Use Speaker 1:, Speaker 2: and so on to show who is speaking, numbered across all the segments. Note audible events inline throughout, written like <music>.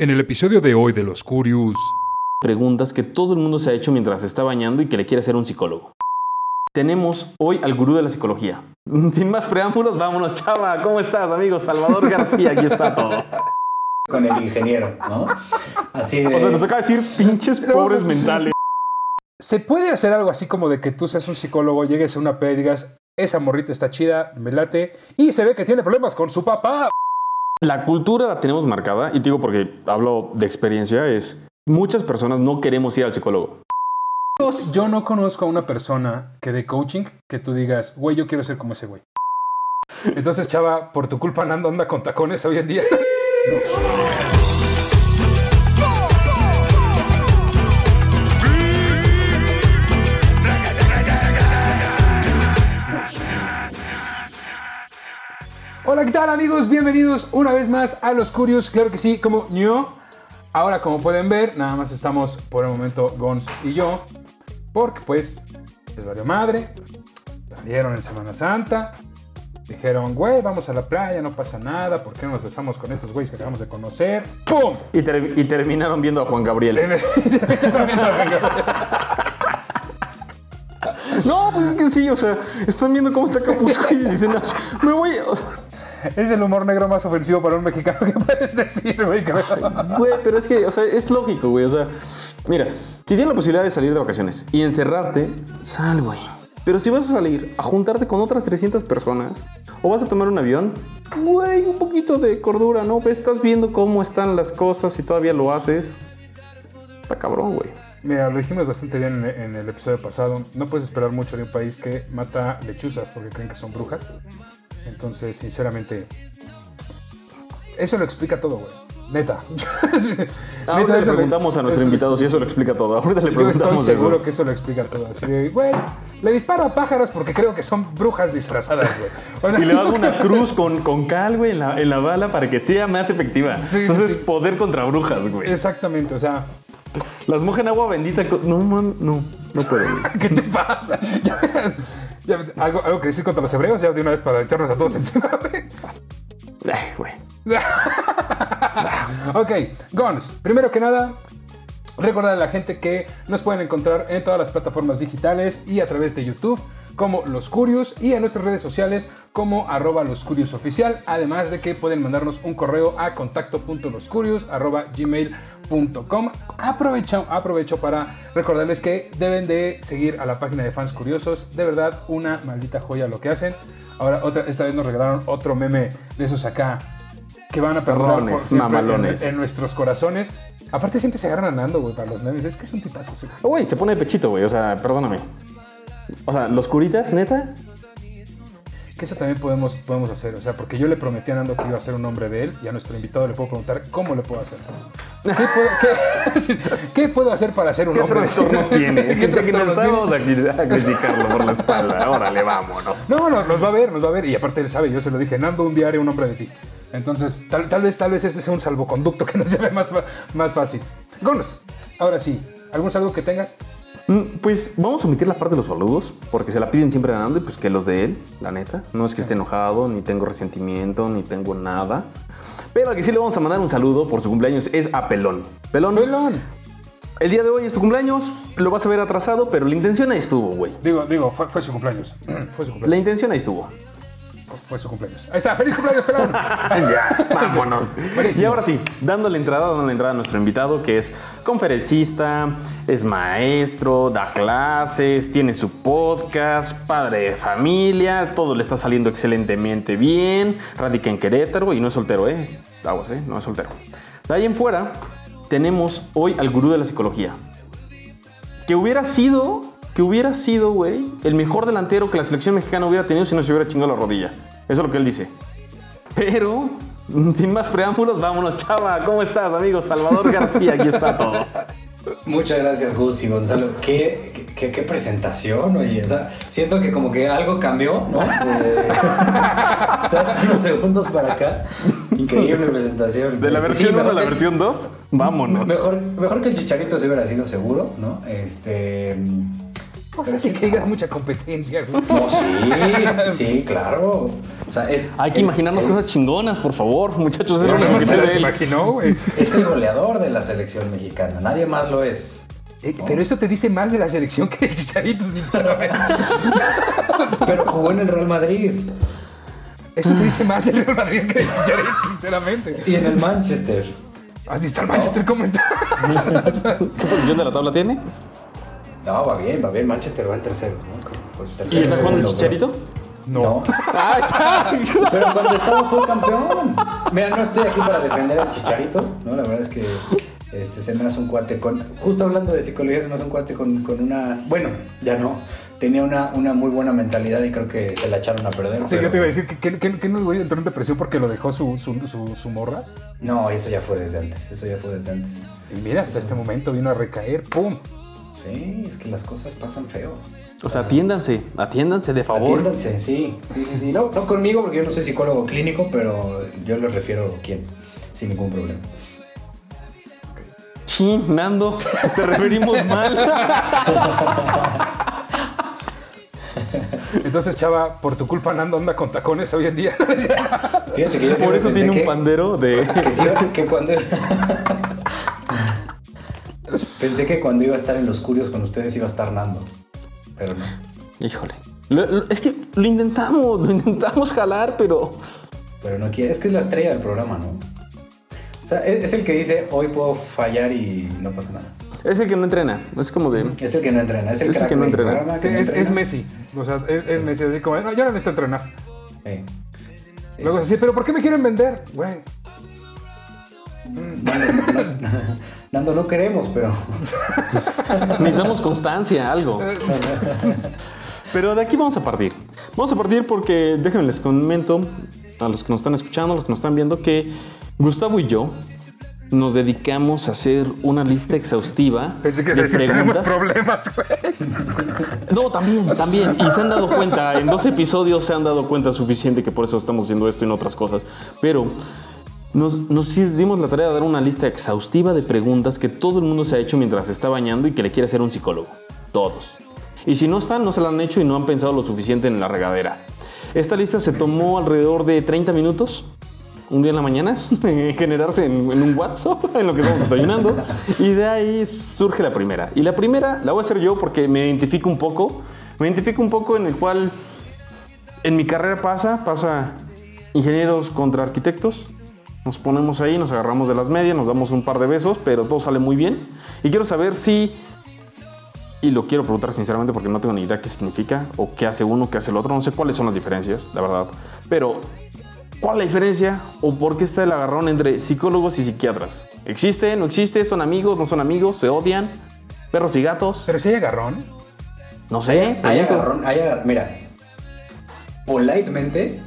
Speaker 1: En el episodio de hoy de Los Curious.
Speaker 2: Preguntas que todo el mundo se ha hecho mientras se está bañando y que le quiere hacer un psicólogo. Tenemos hoy al gurú de la psicología. <laughs> Sin más preámbulos, vámonos, chava. ¿Cómo estás, amigo? Salvador García, aquí está todo.
Speaker 3: Con el ingeniero, ¿no? Así de.
Speaker 2: O sea, nos acaba de decir pinches pobres mentales.
Speaker 4: ¿Se puede hacer algo así como de que tú seas un psicólogo, llegues a una P y digas, esa morrita está chida, me late, y se ve que tiene problemas con su papá?
Speaker 2: La cultura la tenemos marcada, y te digo porque hablo de experiencia, es muchas personas no queremos ir al psicólogo.
Speaker 4: Yo no conozco a una persona que de coaching que tú digas, güey, yo quiero ser como ese güey. Entonces, chava, por tu culpa Nando anda con tacones hoy en día. Hola, ¿qué tal amigos? Bienvenidos una vez más a Los Curios. Claro que sí, como yo. Ahora, como pueden ver, nada más estamos por el momento Gons y yo. Porque pues les valió madre. Salieron en Semana Santa. Dijeron, güey, vamos a la playa, no pasa nada. ¿Por qué no nos besamos con estos güeyes que acabamos de conocer? ¡Pum!
Speaker 2: Y, ter- <laughs> y terminaron viendo a Juan Gabriel. No, pues es que sí, o sea, están viendo cómo está Capuzco y dicen, "Ah, me voy. <laughs>
Speaker 4: es el humor negro más ofensivo para un mexicano que puedes decir, güey.
Speaker 2: Güey, pero es que, o sea, es lógico, güey. O sea, mira, si tienes la posibilidad de salir de vacaciones y encerrarte, sal, güey. Pero si vas a salir a juntarte con otras 300 personas o vas a tomar un avión, güey, un poquito de cordura, ¿no? Estás viendo cómo están las cosas y todavía lo haces. Está cabrón, güey.
Speaker 4: Mira, lo dijimos bastante bien en, en el episodio pasado. No puedes esperar mucho de un país que mata lechuzas porque creen que son brujas. Entonces, sinceramente, eso lo explica todo, güey. Neta. <laughs>
Speaker 2: Ahorita le
Speaker 4: eso lo-
Speaker 2: preguntamos a nuestro invitado si eso lo explica todo. Ahorita le
Speaker 4: Yo estoy
Speaker 2: preguntamos
Speaker 4: seguro
Speaker 2: eso.
Speaker 4: que eso lo explica todo. Así de, güey, le disparo a pájaros porque creo que son brujas disfrazadas, güey. O sea,
Speaker 2: Y le hago una <laughs> cruz con, con cal, güey, en la, en la bala para que sea más efectiva.
Speaker 4: Sí,
Speaker 2: Entonces,
Speaker 4: sí.
Speaker 2: poder contra brujas, güey.
Speaker 4: Exactamente, o sea,
Speaker 2: Las moja en agua bendita. No, man, no, no puedo. <laughs>
Speaker 4: ¿qué te pasa? Ya- algo, algo que decir contra los hebreos ya de una vez para echarnos a todos encima.
Speaker 2: Ay, güey. <laughs>
Speaker 4: Ok, Gons, primero que nada, recordar a la gente que nos pueden encontrar en todas las plataformas digitales y a través de YouTube como Los Curios y en nuestras redes sociales como arroba Los Curios Oficial, además de que pueden mandarnos un correo a contacto.loscurios arroba gmail.com. Aprovecho, aprovecho para recordarles que deben de seguir a la página de Fans Curiosos, de verdad una maldita joya lo que hacen. Ahora, otra, esta vez nos regalaron otro meme de esos acá que van a por siempre
Speaker 2: mamalones.
Speaker 4: En, en nuestros corazones. Aparte siempre se agarran a Nando, güey, para los memes. Es que es un tipazo. sí.
Speaker 2: Güey, se pone de pechito, güey. O sea, perdóname. O sea, los curitas, neta.
Speaker 4: Que eso también podemos, podemos hacer. O sea, porque yo le prometí a Nando que iba a ser un hombre de él y a nuestro invitado le puedo preguntar cómo le puedo hacer. ¿Qué puedo, qué- <laughs> sí, ¿qué puedo hacer para ser un
Speaker 2: ¿Qué
Speaker 4: hombre?
Speaker 2: trastornos tiene?
Speaker 4: ¿Qué
Speaker 2: Gente que no
Speaker 4: trastornos tiene?
Speaker 2: estamos a, criticarlo por la espalda. Órale, vámonos.
Speaker 4: No, no, nos va a ver, nos va a ver. Y aparte él sabe, yo se lo dije, Nando, un haré un hombre de ti. Entonces, tal, tal vez, tal vez este sea un salvoconducto que nos <laughs> lleve más, más fácil. Gonos, ahora sí, ¿algún saludo que tengas?
Speaker 2: Mm, Pues vamos a omitir la parte de los saludos, porque se la piden siempre a Nando y pues que los de él, la neta. No es que esté enojado, ni tengo resentimiento, ni tengo nada. Pero al que sí le vamos a mandar un saludo por su cumpleaños es a Pelón. Pelón,
Speaker 4: Pelón.
Speaker 2: el día de hoy es su cumpleaños, lo vas a ver atrasado, pero la intención ahí estuvo, güey.
Speaker 4: Digo, digo, fue, fue su cumpleaños. <clears throat> fue su cumpleaños.
Speaker 2: La intención ahí estuvo.
Speaker 4: Fue su cumpleaños. Ahí está, feliz cumpleaños, Pelón. <laughs>
Speaker 2: Ya, vámonos.
Speaker 4: Buenísimo.
Speaker 2: Y ahora sí, dándole entrada, dándole entrada a nuestro invitado, que es conferencista, es maestro, da clases, tiene su podcast, padre de familia, todo le está saliendo excelentemente bien, radica en Querétaro y no es soltero, ¿eh? ¿eh? No es soltero. De ahí en fuera, tenemos hoy al gurú de la psicología. Que hubiera sido, que hubiera sido, güey, el mejor delantero que la selección mexicana hubiera tenido si no se hubiera chingado la rodilla. Eso es lo que él dice. Pero, <laughs> sin más preámbulos, vámonos, chava. ¿Cómo estás, amigo? Salvador García, aquí está todo. <laughs>
Speaker 3: Muchas gracias, Gus y Gonzalo. ¿Qué, qué, qué presentación, oye. O sea, siento que como que algo cambió, ¿no? <laughs> De, unos segundos para acá. Increíble presentación.
Speaker 2: De la
Speaker 3: Este,
Speaker 2: versión
Speaker 3: sí,
Speaker 2: 1 a la
Speaker 3: que-
Speaker 2: versión 2, vámonos.
Speaker 3: Mejor, mejor que el chicharito se hubiera sido seguro, ¿no? Este.
Speaker 4: Pues así que digas mucha competencia, güey.
Speaker 3: No, sí, sí, claro. O sea, es.
Speaker 2: Hay que
Speaker 3: el-
Speaker 2: imaginarnos
Speaker 3: el-
Speaker 2: cosas chingonas, por favor, muchachos. es
Speaker 4: No,
Speaker 2: lo
Speaker 4: no,
Speaker 2: que
Speaker 4: se les imaginó, güey.
Speaker 3: Es el goleador de la selección mexicana. Nadie más lo es.
Speaker 4: Eh, Pero esto te dice más de la selección que de Chicharito, sinceramente. <laughs>
Speaker 3: Pero jugó en el Real Madrid
Speaker 4: Eso te dice más del Real Madrid que de Chicharito, sinceramente.
Speaker 3: y en el Manchester.
Speaker 4: ¿Has visto al Manchester cómo está? <laughs>
Speaker 2: ¿Qué posición de la tabla tiene?
Speaker 3: No, va bien, va bien. Manchester va en terceros, ¿no? Con- con
Speaker 2: ¿Y
Speaker 3: terceros
Speaker 2: está jugando el chicharito?
Speaker 3: No. <laughs>
Speaker 2: Ah, está. <laughs>
Speaker 3: Pero cuando estaba fue campeón. Mira, no estoy aquí para defender al Chicharito, ¿no? La verdad es que este, se me hace un cuate con... Justo hablando de psicología, se me hace un cuate con, con una... Bueno, ya no. Tenía una, una muy buena mentalidad y creo que se la echaron a perder.
Speaker 4: Sí,
Speaker 3: pero-
Speaker 4: yo te iba a decir que, que, que, que no güey entró en depresión porque lo dejó su, su, su, su morra.
Speaker 3: No, eso ya fue desde antes. Eso ya fue desde antes.
Speaker 4: Y mira, hasta este momento vino a recaer, ¡pum!
Speaker 3: Sí, es que las cosas pasan feo.
Speaker 2: O sea, atiéndanse, atiéndanse de favor.
Speaker 3: Atiéndanse, sí, sí, sí, sí. No, no conmigo porque yo no soy psicólogo clínico, pero yo les refiero a quién, sin ningún problema.
Speaker 2: Sí, Nando, te referimos <laughs> mal.
Speaker 4: Entonces, chava, por tu culpa Nando anda con tacones hoy en día.
Speaker 3: Fíjate que yo
Speaker 2: Por eso tiene un
Speaker 3: que-
Speaker 2: pandero de.
Speaker 3: Que, sí, que cuando. <laughs> Pensé que cuando iba a estar en los curios con ustedes iba a estar Nando. Pero no.
Speaker 2: Híjole. Lo- lo- es que lo intentamos, lo intentamos jalar, pero.
Speaker 3: Pero no quiere. Es que es la estrella del programa, ¿no? O sea, es es el que dice hoy puedo fallar y no pasa nada.
Speaker 2: Es el que no entrena. Es como de.
Speaker 3: Es el que no entrena, es el,
Speaker 2: Es que no entrena.
Speaker 3: programa.
Speaker 4: Sí,
Speaker 3: que no
Speaker 4: es, es
Speaker 3: entrena.
Speaker 4: Messi. O sea, es, es Messi así como, no, yo no necesito entrenar.
Speaker 3: Sí.
Speaker 4: Luego es así, pero ¿por qué me quieren vender? Güey,
Speaker 3: Nando, no, Nando, no queremos, pero.
Speaker 2: Necesitamos constancia, algo. Pero de aquí vamos a partir. Vamos a partir porque, déjenme les comento a los que nos están escuchando, a los que nos están viendo, que Gustavo y yo nos dedicamos a hacer una lista exhaustiva
Speaker 4: pensé que
Speaker 2: de
Speaker 4: decir, tenemos
Speaker 2: preguntas.
Speaker 4: problemas, güey.
Speaker 2: No, también, también. Y se han dado cuenta, en dos episodios se han dado cuenta suficiente que por eso estamos haciendo esto y no otras cosas. Pero nos, nos dimos la tarea de dar una lista exhaustiva de preguntas que todo el mundo se ha hecho mientras se está bañando y que le quiere hacer un psicólogo. Todos. Y si no están, no se la han hecho y no han pensado lo suficiente en la regadera. Esta lista se tomó alrededor de 30 minutos. Un día en la mañana, <laughs> generarse en, en un WhatsApp, <laughs> en lo que estamos desayunando. Y de ahí surge la primera. Y la primera la voy a hacer yo porque me identifico un poco. Me identifico un poco en el cual en mi carrera pasa, pasa ingenieros contra arquitectos. Nos ponemos ahí, nos agarramos de las medias, nos damos un par de besos, pero todo sale muy bien. Y quiero saber si, y lo quiero preguntar sinceramente porque no tengo ni idea qué significa, o qué hace uno, qué hace el otro, no sé cuáles son las diferencias, la verdad. Pero, ¿cuál es la diferencia o por qué está el agarrón entre psicólogos y psiquiatras? ¿Existe? ¿No existe? ¿Son amigos? ¿No son amigos? ¿Se odian? ¿Perros y gatos?
Speaker 4: Pero si hay agarrón.
Speaker 2: No sé.
Speaker 3: Hay agarrón, hay agarrón. Mira, politemente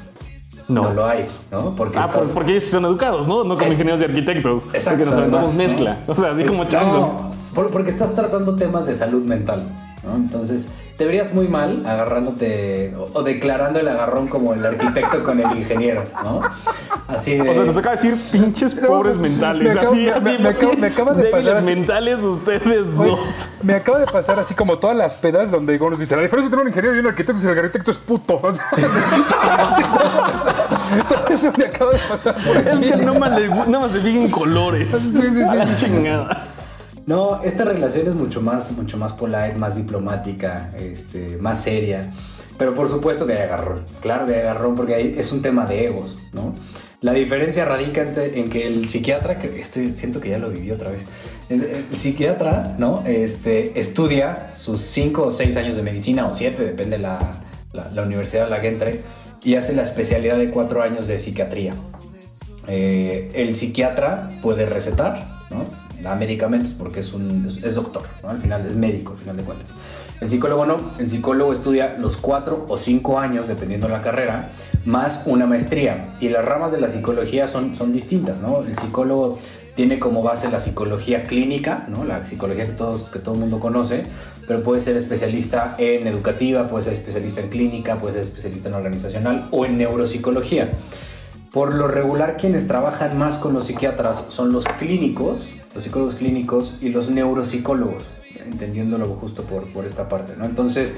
Speaker 2: No.
Speaker 3: no, lo hay, ¿no? Porque
Speaker 2: Ah, por-
Speaker 3: estás-
Speaker 2: porque ellos son educados, ¿no? No como
Speaker 3: Eh,
Speaker 2: ingenieros de arquitectos.
Speaker 3: Exacto,
Speaker 2: Porque nos
Speaker 3: además,
Speaker 2: mezcla.
Speaker 3: ¿no?
Speaker 2: O sea, así como changos.
Speaker 3: No, por- porque estás tratando temas de salud mental, ¿no? Entonces, te verías muy mal agarrándote o, o declarando el agarrón como el arquitecto con el ingeniero, ¿no? Así de...
Speaker 2: O sea, nos acaba de decir pinches
Speaker 4: No,
Speaker 2: pobres
Speaker 4: sí,
Speaker 2: mentales.
Speaker 4: me acabo-
Speaker 2: así,
Speaker 4: me-
Speaker 2: así.
Speaker 4: me- me acabo- me acaba de pasar así.
Speaker 2: mentales ustedes
Speaker 4: Oye,
Speaker 2: dos.
Speaker 4: me acaba de pasar así como todas las pedas donde nos dice la diferencia entre un ingeniero y un arquitecto es que el arquitecto es puto. <laughs> O sea, <laughs> así todo, eso, todo eso me acaba de pasar por
Speaker 2: Es que no más le, nada más le digan colores.
Speaker 4: Sí, sí, sí.
Speaker 2: Ah, chingada.
Speaker 3: No, esta relación es mucho más, mucho más polite, más diplomática, este, más seria. Pero por supuesto que hay agarrón. Claro que hay agarrón porque es un tema de egos, ¿no? La diferencia radica en, que el psiquiatra, que estoy, siento que ya lo viví otra vez, el, psiquiatra, ¿no? Este, estudia sus cinco o seis años de medicina o siete, depende la, la, universidad a la que entre, y hace la especialidad de cuatro años de psiquiatría. Eh, el psiquiatra puede recetar, ¿no? Da medicamentos porque es, un, es, es doctor, ¿no? Al final es médico, al final de cuentas. El psicólogo no, el psicólogo estudia los cuatro o cinco años, dependiendo de la carrera, más una maestría. Y las ramas de la psicología son, son distintas, ¿no? El psicólogo tiene como base la psicología clínica, ¿no? La psicología que, todos, que todo el mundo conoce, pero puede ser especialista en educativa, puede ser especialista en clínica, puede ser especialista en organizacional o en neuropsicología. Por lo regular, quienes trabajan más con los psiquiatras son los clínicos, los psicólogos clínicos y los neuropsicólogos. entendiéndolo justo por, por esta parte, ¿no? Entonces,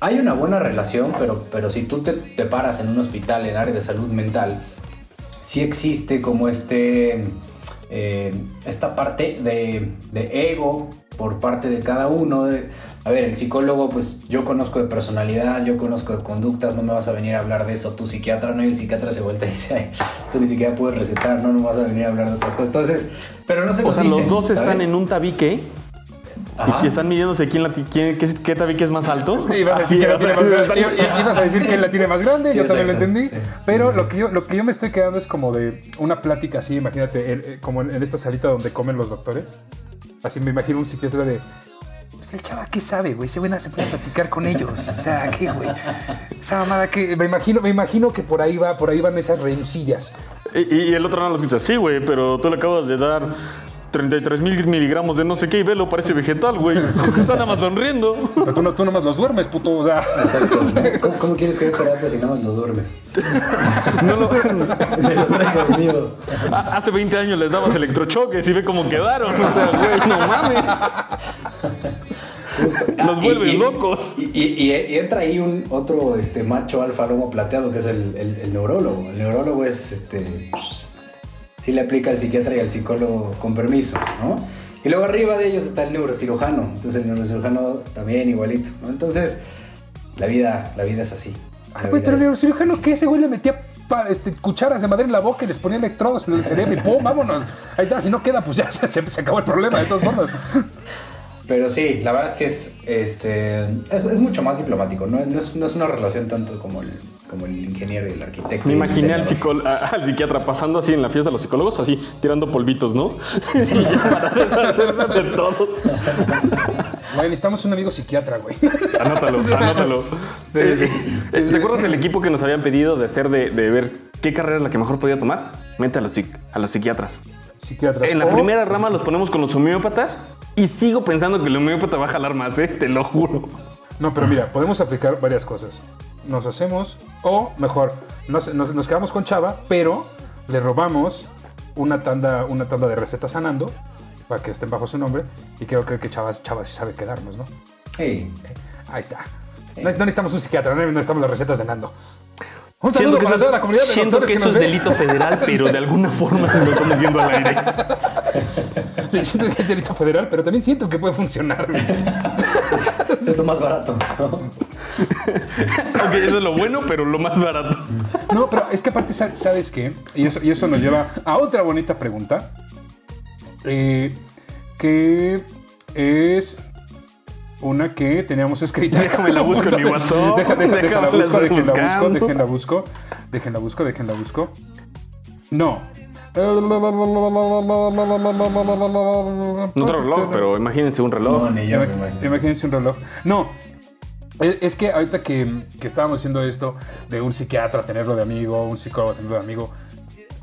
Speaker 3: hay una buena relación, pero, pero si tú te, paras en un hospital en área de salud mental, sí existe como este, eh, esta parte de, de ego por parte de cada uno. de- a ver, el psicólogo, pues yo conozco de personalidad, yo conozco de conductas, no me vas a venir a hablar de eso, tu psiquiatra, no, y el psiquiatra se vuelta y dice, "Ay, tú ni siquiera puedes recetar, no, no vas a venir a hablar de otras cosas. Entonces, pero no se
Speaker 2: O sea,
Speaker 3: dicen,
Speaker 2: los dos están en un tabique
Speaker 3: Ajá.
Speaker 2: y que están midiéndose quién la quién, qué, qué tabique es más alto. <laughs>
Speaker 4: Ibas a decir, <laughs> que la tiene más grande. ibas a decir que la tiene más grande,
Speaker 3: Sí,
Speaker 4: yo también lo entendí.
Speaker 3: Sí, sí,
Speaker 4: pero
Speaker 3: sí.
Speaker 4: Lo, que yo, lo que yo me estoy quedando es como de una plática así, imagínate, el- eh, como en, en esta salita donde comen los doctores. Así me imagino un psiquiatra de. Pues el chava, ¿qué sabe, güey? Se buena se puede platicar con ellos. O sea, ¿qué, güey? Esa mamada que. Me imagino, me imagino que por ahí va, por ahí van esas rencillas.
Speaker 2: Y, y el otro no lo escucha, sí, güey, pero tú le acabas de dar 33 mil miligramos de no sé qué y velo, parece vegetal, güey. Está nada más sonriendo.
Speaker 4: Pero tú no, tú nomás los duermes, puto. O sea.
Speaker 3: Exacto. ¿Cómo, cómo quieres que dé terapia si nada más lo duermes?
Speaker 2: No lo-
Speaker 3: Me lo traes dormido.
Speaker 2: Ha- Hace 20 años les dabas electrochoques y ve cómo quedaron. O sea, güey, no mames. Los <laughs>
Speaker 3: Ah,
Speaker 2: vuelves
Speaker 3: y-
Speaker 2: locos.
Speaker 3: Y, y- y- y entra ahí un otro este, macho alfa lomo plateado que es el, el- el neurólogo. El neurólogo es este. Sí le aplica al psiquiatra y al psicólogo con permiso, ¿no? Y luego arriba de ellos está el neurocirujano. Entonces el neurocirujano también igualito, ¿no? Entonces, la vida, la vida es así. La
Speaker 4: Ay, güey,
Speaker 3: vida
Speaker 4: pero el
Speaker 3: es-
Speaker 4: neurocirujano, ¿qué? Ese güey le metía pa- este, cucharas de madera en la boca y les ponía electrodos en el cerebro y ¡pum! ¡Vámonos! Ahí está, si no queda, pues ya <laughs> se, se acabó el problema, de todas formas.
Speaker 3: Pero sí, la verdad es que es, este, es, es mucho más diplomático, ¿no? No es, no es una relación tanto como el, como el ingeniero y el arquitecto.
Speaker 2: Me
Speaker 3: el
Speaker 2: imaginé al, al psiquiatra pasando así en la fiesta de los psicólogos, así tirando polvitos, ¿no? Para <laughs> <laughs> deshacerse de todos.
Speaker 4: Güey, necesitamos un amigo psiquiatra, güey.
Speaker 2: Anótalo, anótalo.
Speaker 4: Sí, sí.
Speaker 2: ¿Te acuerdas del equipo que nos habían pedido de hacer de, de ver qué carrera es la que mejor podía tomar? Mete a los, a los psiquiatras.
Speaker 4: Psiquiatras.
Speaker 2: En la
Speaker 4: O-
Speaker 2: primera rama los ponemos con los homeópatas y sigo pensando que el homeópata va a jalar más, ¿eh? Te lo juro.
Speaker 4: No, pero mira, podemos aplicar varias cosas. Nos hacemos, o mejor, nos, nos- nos quedamos con Chava, pero le robamos una tanda, una tanda de recetas a Nando para que estén bajo su nombre. Y quiero creer que Chava, Chava sí sabe quedarnos, ¿no?
Speaker 3: Sí.
Speaker 4: Ahí está. No, no necesitamos un psiquiatra, no necesitamos las recetas de Nando. Un saludo
Speaker 2: que,
Speaker 4: para toda la comunidad de
Speaker 2: siento que
Speaker 4: que
Speaker 2: eso es delito federal, pero de alguna forma lo estamos diciendo al aire. <laughs> <laughs>
Speaker 4: Sí, siento que es delito federal, pero también siento que puede funcionar.
Speaker 3: Es lo más barato, ¿no?
Speaker 2: ok, eso es lo bueno, pero lo más barato.
Speaker 4: No, pero es que aparte, sa- ¿sabes qué? Y eso, y eso nos lleva a otra bonita pregunta. eh, que es una que teníamos escrita.
Speaker 2: Déjame la busco en mi WhatsApp.
Speaker 4: Deja, deja, déjenla
Speaker 2: Déjame la
Speaker 4: busco, déjenla busco. Déjenla busco, déjenla busco. No.
Speaker 2: No otro reloj, pero imagínense un reloj.
Speaker 3: No, ni yo
Speaker 4: Imag-. Imagínense un reloj. No. Es es que ahorita que, que estábamos haciendo esto de un psiquiatra tenerlo de amigo, un psicólogo tenerlo de amigo,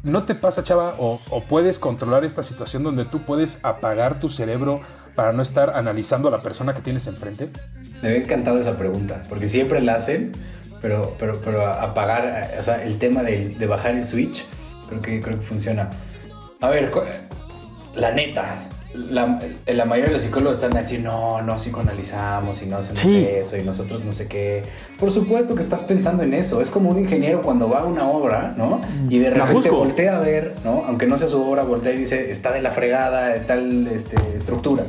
Speaker 4: ¿no te pasa, chava? O, o puedes controlar esta situación donde tú puedes apagar tu cerebro para no estar analizando a la persona que tienes enfrente?
Speaker 3: Me había encantado esa pregunta, porque siempre la hacen, pero, pero, pero apagar, o sea, el tema de, de bajar el switch, creo que, creo que funciona. A ver, la neta, la, la mayoría de los psicólogos están a decir, no, no psicoanalizamos y no hacemos
Speaker 2: Sí.
Speaker 3: eso y nosotros no sé qué. Por supuesto que estás pensando en eso. Es como un ingeniero cuando va a una obra, ¿no? Y de repente voltea a ver, ¿no? Aunque no sea su obra, voltea y dice, está de la fregada, de tal este, estructura,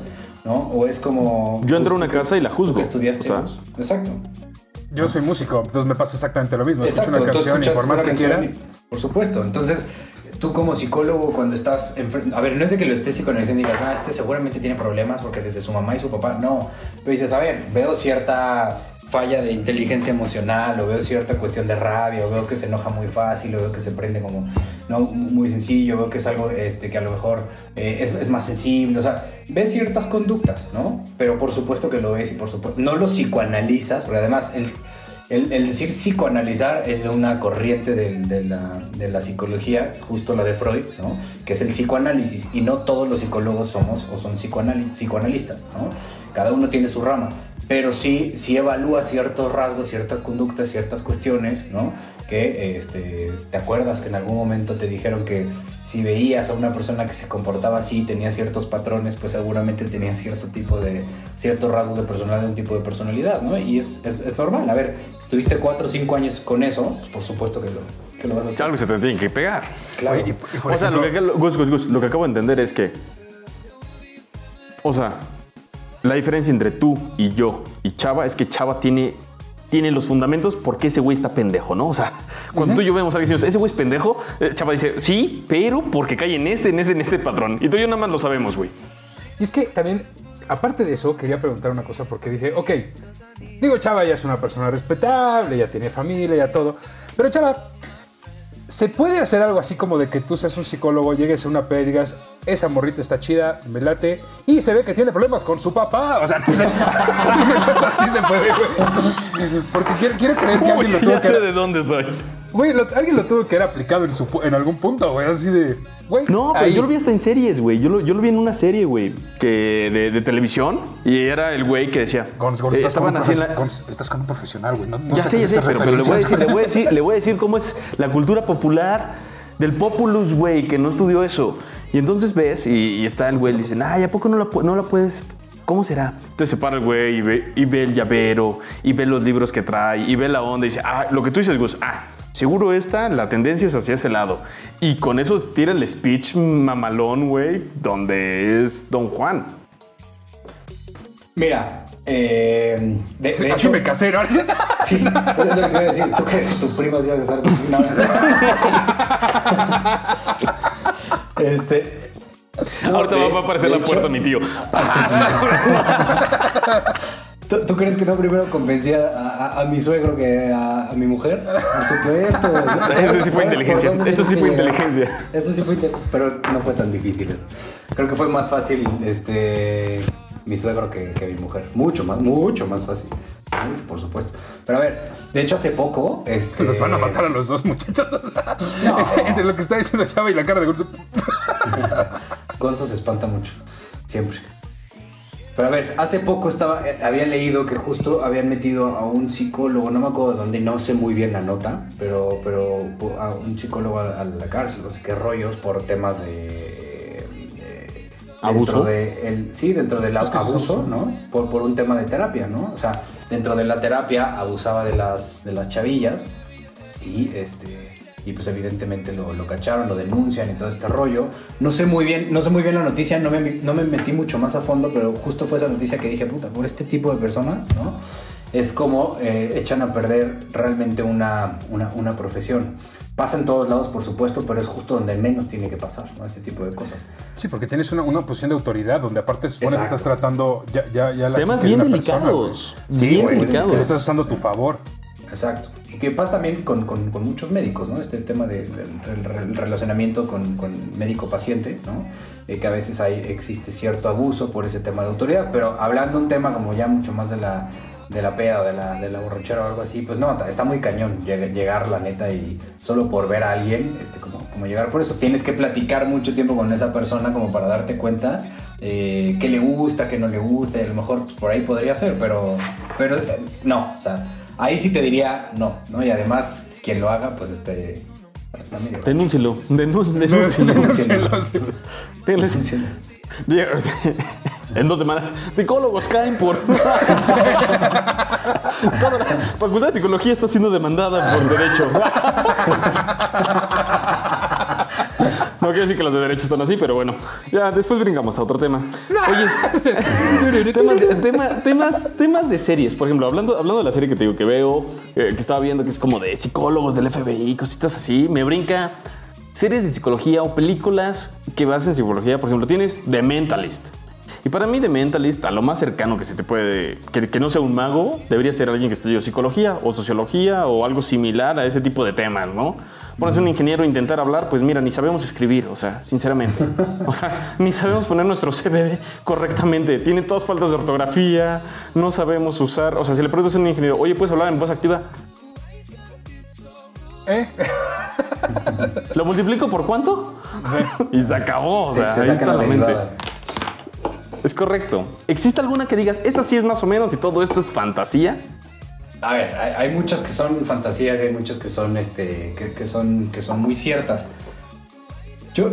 Speaker 3: ¿no? O es como...
Speaker 2: Yo entro a una
Speaker 3: ¿tú qué-
Speaker 2: casa y la juzgo. O sea?
Speaker 3: Exacto.
Speaker 4: Yo soy músico, entonces me pasa exactamente lo mismo. Escucho
Speaker 3: Exacto.
Speaker 4: una
Speaker 3: tú
Speaker 4: canción y por más
Speaker 3: una
Speaker 4: que quiera...
Speaker 3: Por supuesto. Entonces, tú como psicólogo, cuando estás enfrente... A ver, no es de que lo estés psicoanalizando y digas, ah, este seguramente tiene problemas porque desde su mamá y su papá... No. Pero dices, a ver, veo cierta falla de inteligencia emocional, o veo cierta cuestión de rabia, o veo que se enoja muy fácil, o veo que se prende como no muy sencillo, veo que es algo este, que a lo mejor eh, es, es más sensible, o sea, ves ciertas conductas, ¿no? Pero por supuesto que lo ves y por supuesto no lo psicoanalizas, porque además el, el, decir psicoanalizar es una corriente de, de la, de la psicología, justo la de Freud, ¿no? Que es el psicoanálisis, y no todos los psicólogos somos o son psicoanali- psicoanalistas, ¿no? Cada uno tiene su rama. Pero sí, sí evalúa ciertos rasgos, ciertas conductas, ciertas cuestiones, ¿no? Que este, te acuerdas que en algún momento te dijeron que si veías a una persona que se comportaba así, tenía ciertos patrones, pues seguramente tenía cierto tipo de, ciertos rasgos de personalidad, un tipo de personalidad, ¿no? Y es, es, es normal. A ver, estuviste cuatro o cinco años con eso, pues por supuesto que lo, que lo vas a hacer.
Speaker 2: Algo se te tiene que pegar.
Speaker 3: Claro.
Speaker 4: Oye, y-
Speaker 2: o sea, lo que, Gus, Gus, Gus, lo que acabo de entender es que. O sea, la diferencia entre tú y yo y Chava es que Chava tiene, tiene los fundamentos porque ese güey está pendejo, ¿no? O sea, cuando tú y yo vemos a alguien diciendo, ese güey es pendejo, eh, Chava dice, sí, pero porque cae en este, en este, en este patrón. Y tú y yo nada más lo sabemos, güey.
Speaker 4: Y es que también, aparte de eso, quería preguntar una cosa porque dije, ok, digo, Chava ya es una persona respetable, ya tiene familia, ya todo, pero Chava, ¿se puede hacer algo así como de que tú seas un psicólogo, llegues a una peda y digas, esa morrita está chida, me late, y se ve que tiene problemas con su papá? O sea, <laughs> no sé, así se puede, güey. Porque quiero, quiero creer que alguien lo tuvo
Speaker 2: ya
Speaker 4: que...
Speaker 2: sé de dónde soy.
Speaker 4: Güey, lo- alguien lo tuvo que haber aplicado en, su, pu- en algún punto, güey, así de... Güey,
Speaker 2: No, pero
Speaker 4: ahí.
Speaker 2: yo lo vi hasta en series, güey. Yo lo, yo lo vi en una serie, güey, que de, de televisión. Y era el güey que decía.
Speaker 4: Gons, Gons,
Speaker 2: eh,
Speaker 4: estás, con un
Speaker 2: estaban así en
Speaker 4: profes-
Speaker 2: la-
Speaker 4: Gons, estás con un profesional, güey. No, no
Speaker 2: ya sé, ya sé, pero, pero le, voy a
Speaker 4: referencias.
Speaker 2: decir, le, voy a decir, le voy a decir cómo es la cultura popular del populus, güey, que no estudió eso. Y entonces ves, y, está el güey, y dicen, ay, ¿a poco no la, no la puedes? ¿Cómo será? Entonces para el güey y ve, y ve el llavero, y ve los libros que trae, y ve la onda, y dice, ah, lo que tú dices, Gus, ah, seguro esta, la tendencia es hacia ese lado. Y con eso tira el speech mamalón, güey, donde es Don Juan.
Speaker 3: Mira, eh, de, hecho,
Speaker 4: me casé, ¿no?
Speaker 3: Sí, es lo que te iba a decir. ¿Tú crees que tu prima se iba a casar con no, no. Este.
Speaker 2: Ahorita
Speaker 3: de-
Speaker 2: va a aparecer la puerta mi tío.
Speaker 3: ¿Tú, tú crees que no primero convencía a, a- a mi suegro que a, a mi mujer? Por supuesto.
Speaker 2: Eso sí fue
Speaker 3: ¿Sabes por
Speaker 2: inteligencia. Eso sí fue inteligencia.
Speaker 3: Eso sí fue pero no fue tan difícil eso. Creo que fue más fácil este mi suegro que, que mi mujer. Mucho más, mucho más fácil. Por supuesto. Pero a ver, de hecho hace poco, este.
Speaker 4: Nos van a matar a los dos muchachos. <laughs> Entre lo que está diciendo Chava y la cara de Gonzo. <laughs>
Speaker 3: Gonzo se espanta mucho, siempre. Pero a ver, hace poco estaba, eh, había leído que justo habían metido a un psicólogo, no me acuerdo de dónde, no sé muy bien la nota, pero, pero a un psicólogo a, a la cárcel, no sé qué rollos, por temas de...
Speaker 2: ¿Abuso?
Speaker 3: dentro de el, sí, dentro del
Speaker 4: es
Speaker 3: abuso,
Speaker 4: abuso.
Speaker 3: ¿no? Por, por un tema de terapia, ¿no? O sea, dentro de la terapia abusaba de las, de las chavillas y este y pues evidentemente lo, lo cacharon, lo denuncian y todo este rollo. No sé muy bien, no sé muy bien la noticia, no me, no me metí mucho más a fondo, pero justo fue esa noticia que dije, puta, por este tipo de personas, ¿no? Es como eh, echan a perder realmente una, una, una profesión. Pasa en todos lados, por supuesto, pero es justo donde menos tiene que pasar, ¿no? Este tipo de cosas.
Speaker 4: Sí, porque tienes una, una posición de autoridad donde aparte se supone que estás tratando ya, ya, ya la
Speaker 2: Temas
Speaker 4: de
Speaker 2: bien
Speaker 4: persona,
Speaker 2: delicados.
Speaker 3: Sí,
Speaker 2: bien
Speaker 3: güey,
Speaker 4: Que le
Speaker 2: delicados.
Speaker 4: estás usando a tu favor.
Speaker 3: Exacto. Y que pasa también con, con- con muchos médicos, ¿no? Este tema del del relacionamiento con, con médico-paciente, ¿no? Eh, que a veces hay, existe cierto abuso por ese tema de autoridad, pero hablando un tema como ya mucho más de la, de la peda, de la, de la borrachera o algo así, pues no, está muy cañón lleg- llegar, la neta, y solo por ver a alguien, este, como, como llegar por eso. Tienes que platicar mucho tiempo con esa persona como para darte cuenta eh, qué le gusta, qué no le gusta, y a lo mejor pues, por ahí podría ser, pero, pero eh, no, o sea, ahí sí te diría no, ¿no? Y además, quien lo haga, pues este...
Speaker 2: Denúncielo. denú- Denúncielo. <laughs>
Speaker 3: Denúncielo. <laughs>
Speaker 2: En dos semanas, psicólogos caen por. <laughs> Toda la facultad de psicología está siendo demandada por derecho. <laughs> No quiero decir que los de derecho están así, pero bueno. Ya, después brincamos a otro tema. Oye, <laughs> temas, tema- temas, temas de series. Por ejemplo, hablando, hablando de la serie que te digo que veo, eh, que estaba viendo, que es como de psicólogos del FBI, cositas así, me brinca series de psicología o películas que basan en psicología. Por ejemplo, tienes The Mentalist. Y para mí, The Mentalist, a lo más cercano que se te puede, que, que no sea un mago, debería ser alguien que estudió psicología o sociología o algo similar a ese tipo de temas, ¿no? Pones un ingeniero intentar hablar, pues mira, ni sabemos escribir, o sea, sinceramente. <laughs> O sea, ni sabemos poner nuestro CBD correctamente. Tiene todas faltas de ortografía, no sabemos usar. O sea, si le preguntas a un ingeniero, oye, ¿puedes hablar en voz activa?
Speaker 4: ¿Eh?
Speaker 2: ¿Lo multiplico por cuánto? <laughs> Y se acabó, o sea, ahí está la mente. Es correcto. ¿Existe alguna que digas, esta sí es más o menos y todo esto es fantasía?
Speaker 3: A ver, hay, hay muchas que son fantasías y hay muchas que son, este, que, que son, que son muy ciertas. Yo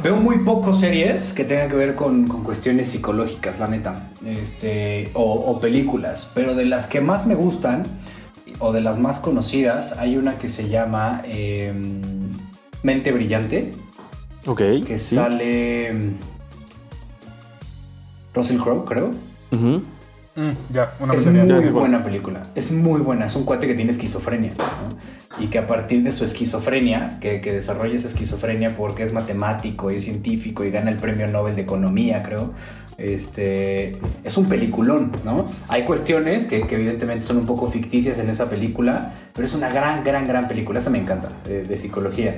Speaker 3: veo muy pocas series que tengan que ver con, con cuestiones psicológicas, la neta, este, o, o películas, pero de las que más me gustan o de las más conocidas, hay una que se llama eh, Mente Brillante,
Speaker 2: Ok.
Speaker 3: que
Speaker 2: sí.
Speaker 3: sale mm, Russell Crowe, creo.
Speaker 4: Mm, ya, una
Speaker 3: Es muy
Speaker 2: sí, bueno.
Speaker 3: buena película. Es muy buena. Es un cuate que tiene esquizofrenia. ¿no? Y que a partir de su esquizofrenia, que, que desarrolla esa esquizofrenia porque es matemático y es científico y gana el premio Nobel de Economía, creo. Este, es un peliculón, ¿no? Hay cuestiones que, que evidentemente son un poco ficticias en esa película, pero es una gran, gran, gran película. Esa me encanta, de, de psicología.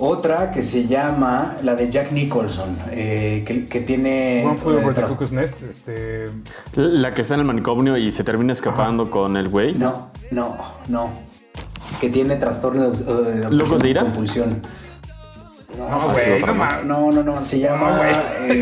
Speaker 3: Otra que se llama la de Jack Nicholson, eh, que, que tiene...
Speaker 4: One Flew
Speaker 3: eh,
Speaker 4: Over the
Speaker 3: tras-
Speaker 4: Cuckoo's Nest, este...
Speaker 2: La que está en el manicomio y se termina escapando con el güey.
Speaker 3: No, no, no. Que tiene trastorno de, eh, de
Speaker 2: ¿Locos de ira?
Speaker 3: compulsión.
Speaker 4: No, güey, no.
Speaker 3: No, no, no, se llama.
Speaker 4: No, güey.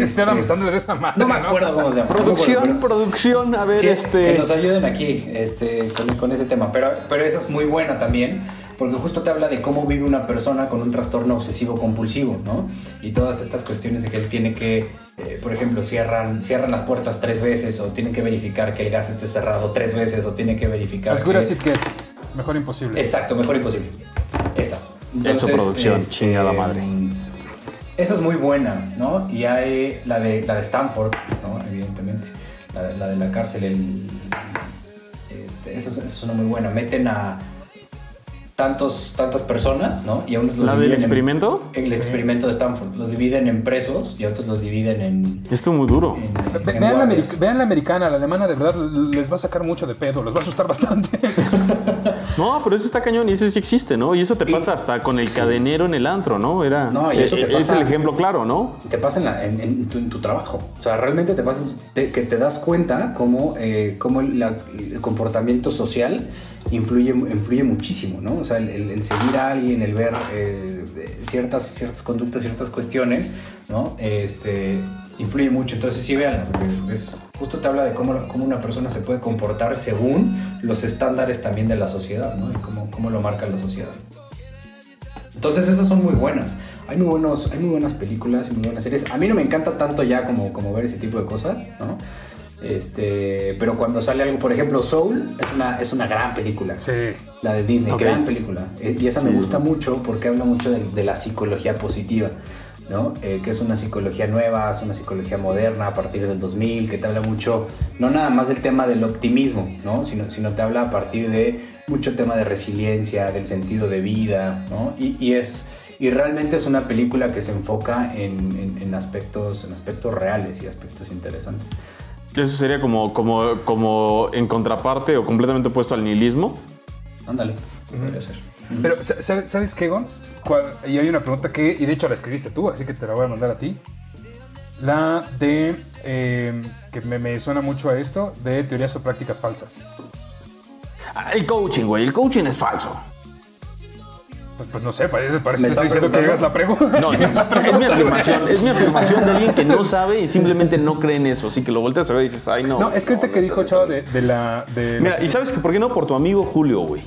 Speaker 3: este, <laughs>
Speaker 4: Este esa madre,
Speaker 3: no me acuerdo cómo se llama.
Speaker 2: Producción,
Speaker 3: No
Speaker 2: producción, a ver,
Speaker 3: sí,
Speaker 2: este.
Speaker 3: Que nos ayuden aquí este, con, con ese tema. Pero, pero esa es muy buena también, porque justo te habla de cómo vive una persona con un trastorno obsesivo compulsivo, ¿no? Y todas estas cuestiones de que él tiene que, eh, por ejemplo, cierran, cierran las puertas tres veces, o tienen que verificar que el gas esté cerrado tres veces, o tiene que verificar.
Speaker 4: As good
Speaker 3: que-
Speaker 4: as it gets. Mejor imposible.
Speaker 3: Exacto, mejor imposible. Esa.
Speaker 2: Eso, producción, chingada madre.
Speaker 3: Esa es muy buena, ¿no? Y hay la de, la de Stanford, ¿no? Evidentemente. La de la, de la cárcel, el, este, esa, es, esa es una muy buena. Meten a tantos, tantas personas, ¿no? Y a unos los
Speaker 2: ¿La del
Speaker 3: en-
Speaker 2: experimento?
Speaker 3: el experimento de Stanford. Los dividen en presos y a otros los dividen en...
Speaker 2: Esto es muy duro.
Speaker 3: en-
Speaker 4: Ve-
Speaker 3: en
Speaker 4: Vean la, vean la americana, la alemana de verdad les va a sacar mucho de pedo, los va a asustar bastante. <laughs>
Speaker 2: No, pero ese está cañón y ese sí existe, ¿no? Y eso te pasa hasta con el cadenero en el antro, ¿no? Era.
Speaker 3: No, y eso te
Speaker 2: eh, Es
Speaker 3: pasa-
Speaker 2: el ejemplo claro, ¿no?
Speaker 3: te pasa en, la- en- en tu, en tu trabajo. O sea, realmente te pasa te- que te das cuenta cómo, eh, cómo la- el comportamiento social influye, influye muchísimo, ¿no? O sea, el, el- seguir a alguien, el ver eh, ciertas, ciertas conductas, ciertas cuestiones, ¿no? Este, influye mucho. Entonces sí, porque es, justo te habla de cómo, cómo una persona se puede comportar según los estándares también de la sociedad, ¿no? Y cómo, cómo lo marca la sociedad. Entonces esas son muy buenas. Hay muy, buenos, hay muy buenas películas y muy buenas series. A mí no me encanta tanto ya como, como ver ese tipo de cosas, ¿no? Este, pero cuando sale algo, por ejemplo, Soul es una, es una gran película.
Speaker 4: Sí.
Speaker 3: La de Disney,
Speaker 2: Ok.
Speaker 3: gran película. Eh, Y esa me gusta mucho porque habla mucho de, de la psicología positiva, ¿no? Eh, que es una psicología nueva, es una psicología moderna a partir del 2000, que te habla mucho, no nada más del tema del optimismo, ¿no? Sino, sino te habla a partir de mucho tema de resiliencia, del sentido de vida, ¿no? Y, y es... Y realmente es una película que se enfoca en, en- en aspectos, en aspectos reales y aspectos interesantes.
Speaker 2: Eso sería como, como, como en contraparte o completamente opuesto al nihilismo.
Speaker 3: Ándale, podría ser.
Speaker 4: Pero, sa- sa- ¿sabes qué, Gons? ¿Cuál- Y hay una pregunta que, y de hecho la escribiste tú, así que te la voy a mandar a ti. La de, eh, que me, me suena mucho a esto, de teorías o prácticas falsas.
Speaker 2: Ah, El coaching, güey. El coaching es falso.
Speaker 4: Pues, pues no sé, parece, parece
Speaker 3: ¿Me
Speaker 4: que estoy
Speaker 3: está
Speaker 4: diciendo <laughs> que hagas la pregunta.
Speaker 2: No, es mi afirmación. Es mi afirmación de alguien que no sabe y simplemente no cree en eso. Así que lo volteas a ver y dices, ay, no.
Speaker 4: No, es que ahorita que dijo Chavo de, de la... De
Speaker 2: Mira,
Speaker 4: no
Speaker 2: ¿y sabes que por qué no? Por tu amigo Julio, güey.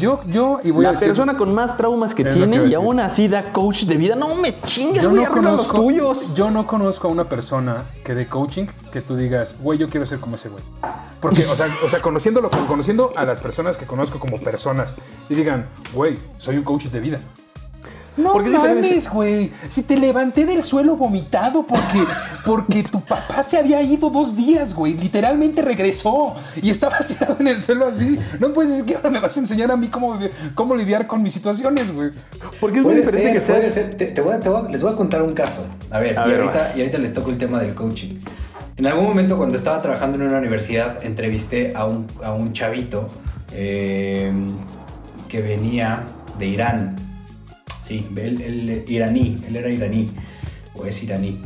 Speaker 4: Yo, yo, y voy a
Speaker 2: La
Speaker 4: decir...
Speaker 2: persona con más traumas que tiene
Speaker 4: a
Speaker 2: y aún así da coach de vida. No me chingues,
Speaker 4: yo
Speaker 2: güey,
Speaker 4: no,
Speaker 2: arregla los
Speaker 4: conozco,
Speaker 2: tuyos.
Speaker 4: yo no conozco a una persona que dé coaching que tú digas, güey, yo quiero ser como ese güey. Porque, o sea, o sea conociéndolo, conociendo a las personas que conozco como personas y digan, güey, soy un coach de vida. No
Speaker 2: Porque
Speaker 4: mames, güey. Si te levanté del suelo vomitado porque, porque tu papá se había ido dos días, güey. Literalmente regresó y estabas <laughs> tirado en el suelo así. No puedes decir que ahora me vas a enseñar a mí cómo, cómo lidiar con mis situaciones, güey.
Speaker 2: Porque es muy diferente
Speaker 3: ser,
Speaker 2: que seas.
Speaker 3: ser. Te, te voy a- te voy a- les voy a contar un caso. A ver,
Speaker 2: A
Speaker 3: y,
Speaker 2: ver,
Speaker 3: ahorita, y ahorita les toco el tema del coaching. En algún momento cuando estaba trabajando en una universidad, entrevisté a un, a un chavito eh, que venía de Irán. Sí, él, él- iraní, él era iraní, o es iraní.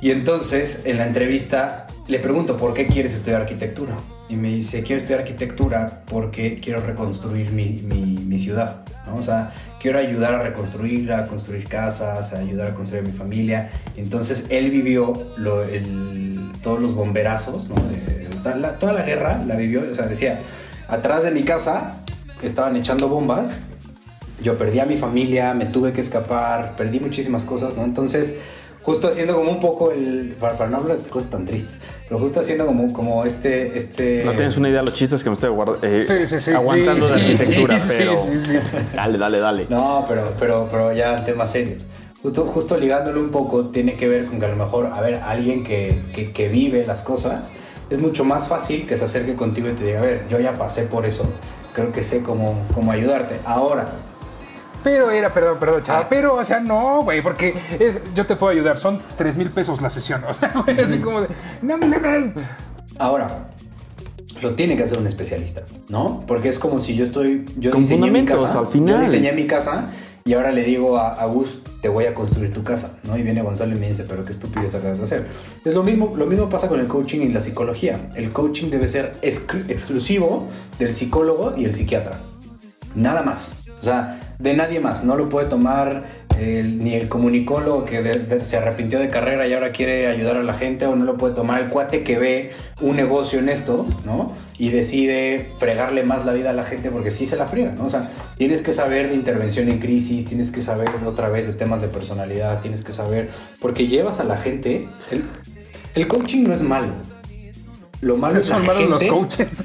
Speaker 3: Y entonces, en la entrevista, le pregunto, ¿por qué quieres estudiar arquitectura? y me dice, quiero estudiar arquitectura porque quiero reconstruir mi, mi, mi ciudad, ¿no? O sea, quiero ayudar a reconstruirla, a construir casas, a ayudar a construir mi familia. Entonces él vivió lo, el, todos los bomberazos, ¿no? De, de, la, toda la guerra la vivió, o sea, decía, atrás de mi casa estaban echando bombas, yo perdí a mi familia, me tuve que escapar, perdí muchísimas cosas, ¿no? Entonces justo haciendo como un poco el. Para, para, no hablar de cosas tan tristes, pero justo haciendo como, como este, este.
Speaker 2: No tienes una idea de los chistes que me estoy guarda, eh, sí, sí, sí, aguantando de arquitectura, pero. Dale, dale, dale.
Speaker 3: No, pero, pero, pero ya en temas serios. Justo, justo ligándolo un poco, tiene que ver con que a lo mejor, a ver, alguien que, que, que vive las cosas, es mucho más fácil que se acerque contigo y te diga, a ver, yo ya pasé por eso, creo que sé cómo, cómo ayudarte. Ahora,
Speaker 4: pero era, perdón, perdón, chaval. Ah. Pero, o sea, no, güey, porque es, yo te puedo ayudar. Son 3 mil pesos la sesión. O sea, güey, así como de. No mames.
Speaker 3: Ahora, lo tiene que hacer un especialista, ¿no? Porque es como si yo estoy. Yo Con diseñé mi casa.
Speaker 2: Al final.
Speaker 3: Yo diseñé mi casa y ahora le digo a, a Gus, te voy a construir tu casa, ¿no? Y viene Gonzalo y me dice, pero qué estupidez acabas de hacer. Es lo mismo, lo mismo pasa con el coaching y la psicología. El coaching debe ser exclusivo del psicólogo y el psiquiatra. Nada más. O sea, de nadie más. No lo puede tomar el, ni el comunicólogo que de, de, se arrepintió de carrera y ahora quiere ayudar a la gente, o no lo puede tomar el cuate que ve un negocio en esto, ¿no? Y decide fregarle más la vida a la gente porque sí se la friega, ¿no? O sea, tienes que saber de intervención en crisis, tienes que saber otra vez de temas de personalidad, tienes que saber, porque llevas a la gente. El, el coaching no es malo. Lo malo es la
Speaker 4: Son malos
Speaker 3: gente,
Speaker 4: los coaches.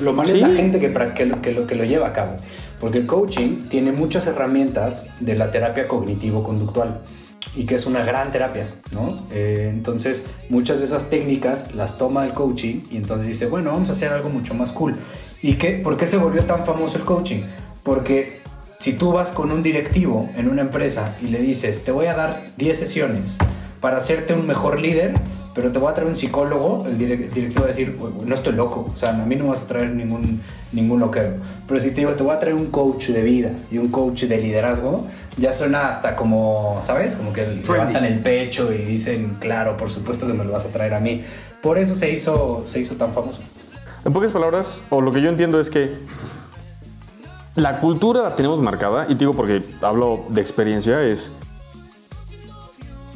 Speaker 3: Lo malo
Speaker 2: Sí.
Speaker 3: es la gente que, lo, que lo lleva a cabo. Porque el coaching tiene muchas herramientas de la terapia cognitivo-conductual y que es una gran terapia, ¿no? Eh, entonces, muchas de esas técnicas las toma el coaching y entonces dice, bueno, vamos a hacer algo mucho más cool. ¿Y qué, por qué se volvió tan famoso el coaching? Porque si tú vas con un directivo en una empresa y le dices, te voy a dar 10 sesiones para hacerte un mejor líder, pero te voy a traer un psicólogo, el direc- directivo va a decir, "Güey, güey, no estoy loco, o sea, a mí no me vas a traer ningún, ningún loquero. Pero si te digo, te voy a traer un coach de vida y un coach de liderazgo, ya suena hasta como, ¿sabes? Como que levantan el pecho y dicen, claro, por supuesto que me lo vas a traer a mí. Por eso se hizo, se hizo tan famoso.
Speaker 2: En pocas palabras, o lo que yo entiendo es que la cultura la tenemos marcada, y te digo porque hablo de experiencia, es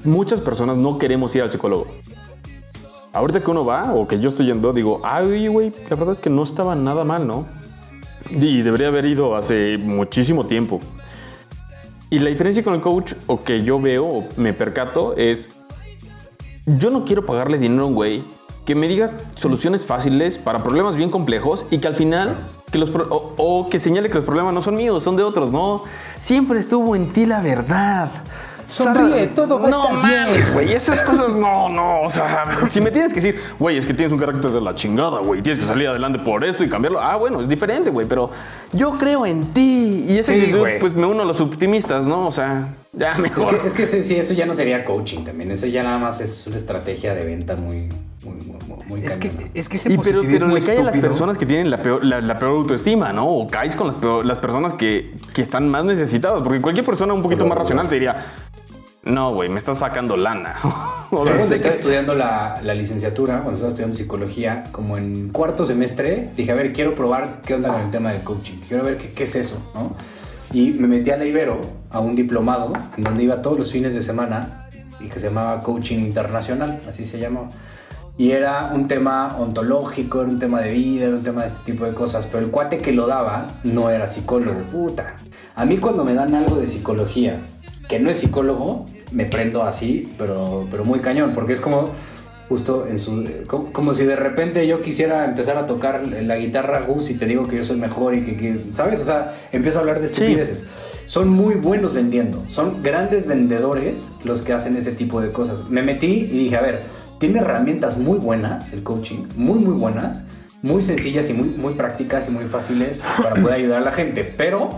Speaker 2: muchas personas no queremos ir al psicólogo. Ahorita que uno va, o que yo estoy yendo, digo, ay, güey, la verdad es que no estaba nada mal, ¿no? Y debería haber ido hace muchísimo tiempo. Y la diferencia con el coach, o que yo veo, o me percato, es yo no quiero pagarle dinero a un güey que me diga soluciones fáciles para problemas bien complejos y que al final que los pro- o, o que señale que los problemas no son míos, son de otros, no. Siempre estuvo en ti la verdad.
Speaker 4: Sonríe, todo va a
Speaker 2: no
Speaker 4: estar
Speaker 2: mames,
Speaker 4: bien.
Speaker 2: güey, esas cosas no, no, o sea, si me tienes que decir, güey, es que tienes un carácter de la chingada, güey, tienes que salir adelante por esto y cambiarlo. Ah, bueno, es diferente, güey, pero yo creo en ti y esa
Speaker 4: Sí,
Speaker 2: actitud, pues me uno a los optimistas, ¿no? O sea, ya
Speaker 3: Es
Speaker 2: mejor.
Speaker 3: que, es que sí, eso ya no sería coaching también, eso ya nada más es una estrategia de venta muy, muy, muy, muy- muy
Speaker 4: Es que, es que ese
Speaker 2: Y pero, pero le cae a las personas que tienen la peor, la, la peor autoestima, ¿no? O caes con las, peor- las personas que, que están más necesitadas. Porque cualquier persona un poquito más racional te diría, no, güey, me estás sacando lana. <laughs> O sea,
Speaker 3: cuando estaba estudiando la, la licenciatura, cuando estaba estudiando psicología, como en cuarto semestre, dije, a ver, quiero probar qué onda con el tema del coaching. Quiero ver qué, qué es eso, ¿no? Y me metí a la Ibero, a un diplomado, en donde iba todos los fines de semana, y que se llamaba Coaching Internacional, así se llamaba. Y era un tema ontológico, era un tema de vida, era un tema de este tipo de cosas. Pero el cuate que lo daba no era psicólogo. Puta. A mí cuando me dan algo de psicología que no es psicólogo, me prendo así, pero, pero muy cañón. Porque es como justo en su... Como, como si de repente yo quisiera empezar a tocar la guitarra Gus y te digo que yo soy mejor y que... que- ¿Sabes? O sea, empiezo a hablar de estupideces. Son muy buenos vendiendo. Son grandes vendedores los que hacen ese tipo de cosas. Me metí y dije, a ver, tiene herramientas muy buenas el coaching, muy, muy buenas, muy sencillas y muy, muy prácticas y muy fáciles para poder <clears throat> ayudar a la gente, pero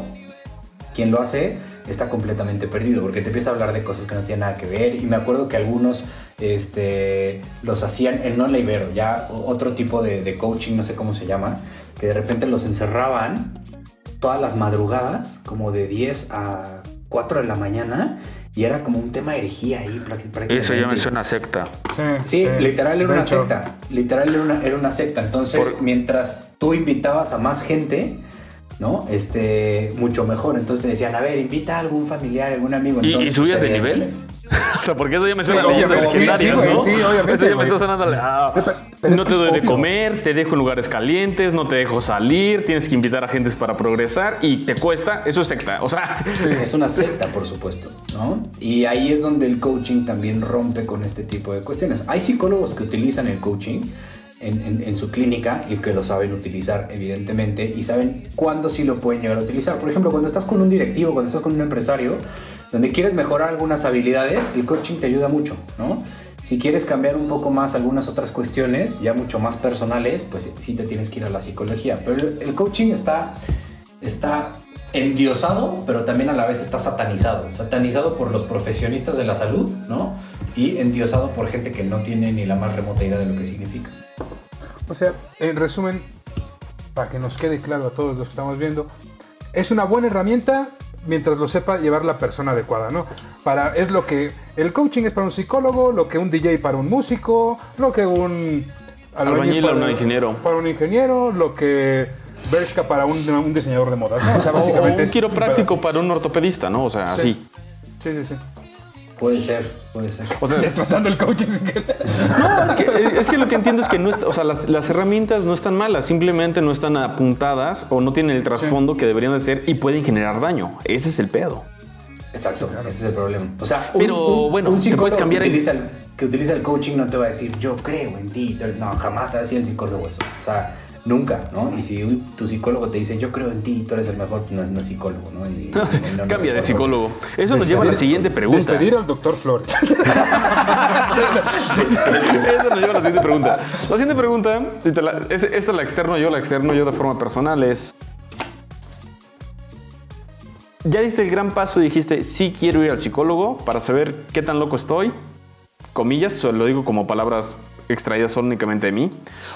Speaker 3: quien lo hace está completamente perdido porque te empieza a hablar de cosas que no tienen nada que ver y me acuerdo que algunos este, los hacían en no la Ibero, ya otro tipo de, de coaching, no sé cómo se llama, que de repente los encerraban todas las madrugadas, como de 10 a 4 de la mañana, y era como un tema de herejía ahí prácti- prácticamente.
Speaker 2: Eso ya me suena a secta.
Speaker 4: Sí,
Speaker 3: Sí, literal era
Speaker 4: De
Speaker 3: una
Speaker 4: hecho,
Speaker 3: secta. Literal era una, era una secta. Entonces,
Speaker 2: Por-
Speaker 3: mientras tú invitabas a más gente, ¿no? Este, mucho mejor. Entonces te decían, a ver, invita a algún familiar, algún amigo.
Speaker 2: ¿Y- y
Speaker 3: Entonces,
Speaker 2: subías de nivel? <laughs> O sea, porque eso ya me
Speaker 4: Sí,
Speaker 2: suena a
Speaker 4: sí,
Speaker 2: legendarias,
Speaker 4: sí, güey,
Speaker 2: ¿no?
Speaker 4: sí, obviamente,
Speaker 2: Eso ya me está sonando a-
Speaker 4: Pero- pero es
Speaker 2: no te doy de comer, te dejo en lugares calientes, no te dejo salir, tienes que invitar a gentes para progresar y te cuesta, eso es secta. O sea, <laughs>
Speaker 3: Es una secta, por supuesto, ¿no? Y ahí es donde el coaching también rompe con este tipo de cuestiones. Hay psicólogos que utilizan el coaching en, su clínica y que lo saben utilizar, evidentemente, y saben cuándo sí lo pueden llegar a utilizar. Por ejemplo, cuando estás con un directivo, cuando estás con un empresario, donde quieres mejorar algunas habilidades, el coaching te ayuda mucho, ¿no? Si quieres cambiar un poco más algunas otras cuestiones, ya mucho más personales, pues sí te tienes que ir a la psicología. Pero el, el coaching está, está endiosado, pero también a la vez está satanizado. Satanizado por los profesionistas de la salud, ¿no? Y endiosado por gente que no tiene ni la más remota idea de lo que significa.
Speaker 4: O sea, en resumen, para que nos quede claro a todos los que estamos viendo, es una buena herramienta mientras lo sepa llevar la persona adecuada, ¿no? Para, es lo que el coaching es para un psicólogo, lo que un DJ para un músico, lo que un
Speaker 2: Albañil para un ingeniero.
Speaker 4: Para un ingeniero, lo que Bershka para un, un diseñador de modas, ¿no? O sea,
Speaker 2: o
Speaker 4: básicamente
Speaker 2: un
Speaker 4: es
Speaker 2: quiropráctico para un ortopedista, ¿no? O sea,
Speaker 4: Sí.
Speaker 2: así.
Speaker 4: Sí, sí, sí.
Speaker 3: Puede ser, puede ser.
Speaker 2: O sea,
Speaker 4: Destrozando el coaching. <laughs>
Speaker 2: No, es que, es que lo que entiendo es que no está- o sea, las, las herramientas no están malas, simplemente no están apuntadas o no tienen el trasfondo que deberían de ser y pueden generar daño. Ese es el pedo.
Speaker 3: Exacto, ese es el problema. O sea,
Speaker 2: Pero, bueno, te
Speaker 3: psicólogo
Speaker 2: puedes cambiar
Speaker 3: que utiliza, el, que utiliza el coaching no te va a decir yo creo en ti. No, jamás te va a decir el psicólogo eso. O sea, nunca, ¿no? Y si un- tu psicólogo te dice yo creo en ti, tú eres el mejor, no es, no es psicólogo, ¿no? Y- y no- no es <laughs>
Speaker 2: Cambia de psicólogo. Eso nos lleva a la siguiente pregunta.
Speaker 4: Despedir al doctor Flores. <laughs>
Speaker 2: Eso nos lleva a la siguiente pregunta. La siguiente pregunta, la- esta la externo yo, la externo yo de forma personal, es... Ya diste el gran paso y dijiste, sí quiero ir al psicólogo para saber qué tan loco estoy, comillas, solo lo digo como palabras extraídas únicamente de mí,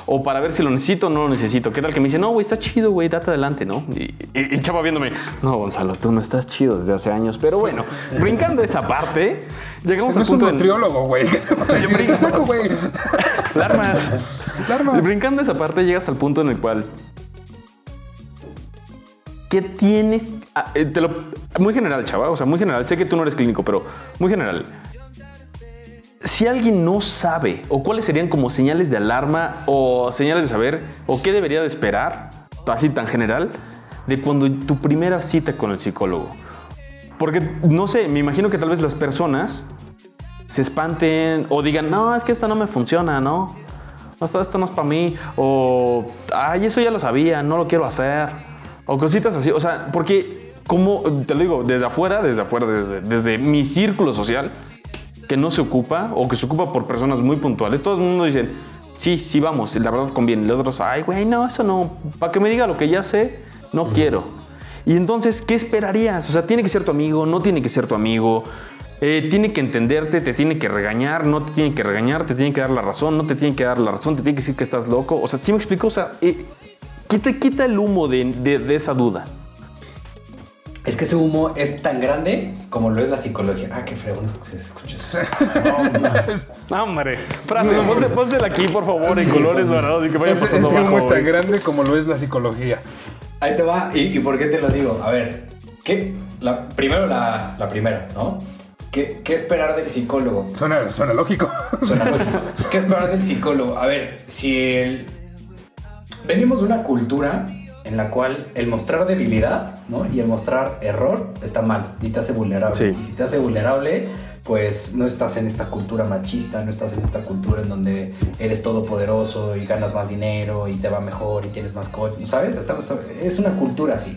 Speaker 2: o para ver si lo necesito o no lo necesito. ¿Qué tal que me dice, no, güey, está chido, güey, date adelante, ¿no? Y, y- y Chava viéndome, no, Gonzalo, tú no estás chido desde hace años. Pero bueno, brincando esa parte, llegamos
Speaker 4: no
Speaker 2: al
Speaker 4: es un
Speaker 2: punto
Speaker 4: nutriólogo, güey. <laughs> Güey. <laughs>
Speaker 2: Alarmas. Brincando esa parte, llegas al punto en el cual. ¿Qué tienes? ah, eh, te lo- muy general, chava. O sea, muy general. Sé que tú no eres clínico, pero muy general. Si alguien no sabe, o cuáles serían como señales de alarma, o señales de saber, o qué debería de esperar, así tan general, de cuando tu primera cita con el psicólogo. Porque, no sé, me imagino que tal vez las personas se espanten o digan, no, es que esta no me funciona, ¿no? Esta, esta no es para mí. O, ay, eso ya lo sabía, no lo quiero hacer. O cositas así. O sea, porque, como te lo digo, desde afuera, desde afuera, desde, desde mi círculo social, que no se ocupa o que se ocupa por personas muy puntuales, todo el mundo dicen, sí, sí, vamos, la verdad conviene. Los otros, ay, güey, no, eso no. Para que me diga lo que ya sé, no quiero. Y entonces, ¿qué esperarías? O sea, tiene que ser tu amigo, no tiene que ser tu amigo. Eh, tiene que entenderte, te tiene que regañar, no te tiene que regañar, te tiene que dar la razón, no te tiene que dar la razón, te tiene que decir que estás loco. O sea, ¿sí me explico? O sea, eh, quita, quita el humo de, de- de esa duda.
Speaker 3: Es que ese humo es tan grande como lo es la psicología. Ah, qué fregón se escucha. <laughs>
Speaker 2: No, hombre. Frase, ponte, pónsela aquí, por favor, en colores dorados y que vaya
Speaker 4: Ese,
Speaker 2: pasando
Speaker 4: ese humo
Speaker 2: abajo,
Speaker 4: es tan grande como lo es la psicología.
Speaker 3: Ahí te va. ¿Y, y por qué te lo digo? A ver, ¿qué? La, primero la, la primera, ¿no? ¿Qué, ¿Qué esperar del psicólogo?
Speaker 4: Suena, suena lógico.
Speaker 3: Suena <laughs> lógico. ¿Qué esperar del psicólogo? A ver, si el... Venimos de una cultura en la cual el mostrar debilidad ¿no? y el mostrar error está mal y te hace vulnerable.
Speaker 2: Sí.
Speaker 3: Y si te hace vulnerable, pues no estás en esta cultura machista, no estás en esta cultura en donde eres todopoderoso y ganas más dinero y te va mejor y tienes más coche, ¿sabes? Estamos- es una cultura así.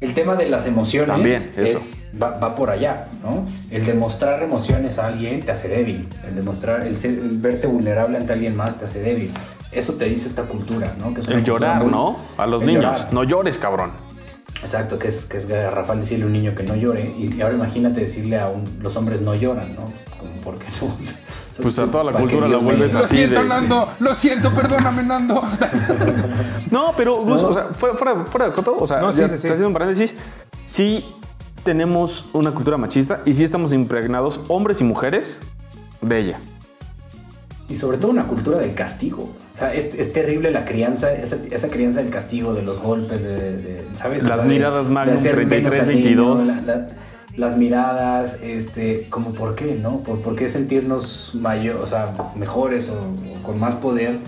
Speaker 3: El tema de las emociones
Speaker 2: También,
Speaker 3: es, va, va por allá, ¿no? El demostrar emociones a alguien te hace débil. El demostrar, el, ser- el verte vulnerable ante alguien más te hace débil. Eso te dice esta cultura, ¿no? Que es
Speaker 2: El llorar,
Speaker 3: muy-
Speaker 2: ¿no? A los
Speaker 3: el
Speaker 2: niños.
Speaker 3: llorar.
Speaker 2: No llores, cabrón.
Speaker 3: Exacto, que es, que es garrafal decirle a un niño que no llore. Y, y ahora imagínate decirle a un, los hombres no lloran, ¿no? Como, ¿por qué no? <laughs>
Speaker 2: Pues a toda la cultura la
Speaker 3: me-
Speaker 2: vuelves
Speaker 4: Lo
Speaker 2: así
Speaker 4: siento,
Speaker 2: de-
Speaker 4: Nando. Lo siento, perdóname, Nando. <laughs>
Speaker 2: No, pero Gus, o sea, fuera, fuera, fuera de coto, o sea,
Speaker 4: No, sí,
Speaker 2: ya
Speaker 4: sí, sí.
Speaker 2: está haciendo un paréntesis. Sí, tenemos una cultura machista y sí estamos impregnados, hombres y mujeres, de ella.
Speaker 3: Y sobre todo una cultura del castigo. O sea, es, es terrible la crianza, esa, esa crianza del castigo, de los golpes, de, de- ¿sabes? O
Speaker 2: Las
Speaker 3: sea, de-
Speaker 2: miradas
Speaker 3: de hacer
Speaker 2: 33,
Speaker 3: menos al niño,
Speaker 2: 22.
Speaker 3: la- la- las miradas, este, como por qué, ¿no? ¿Por, por qué sentirnos mayor, o sea, mejores o, o con más poder?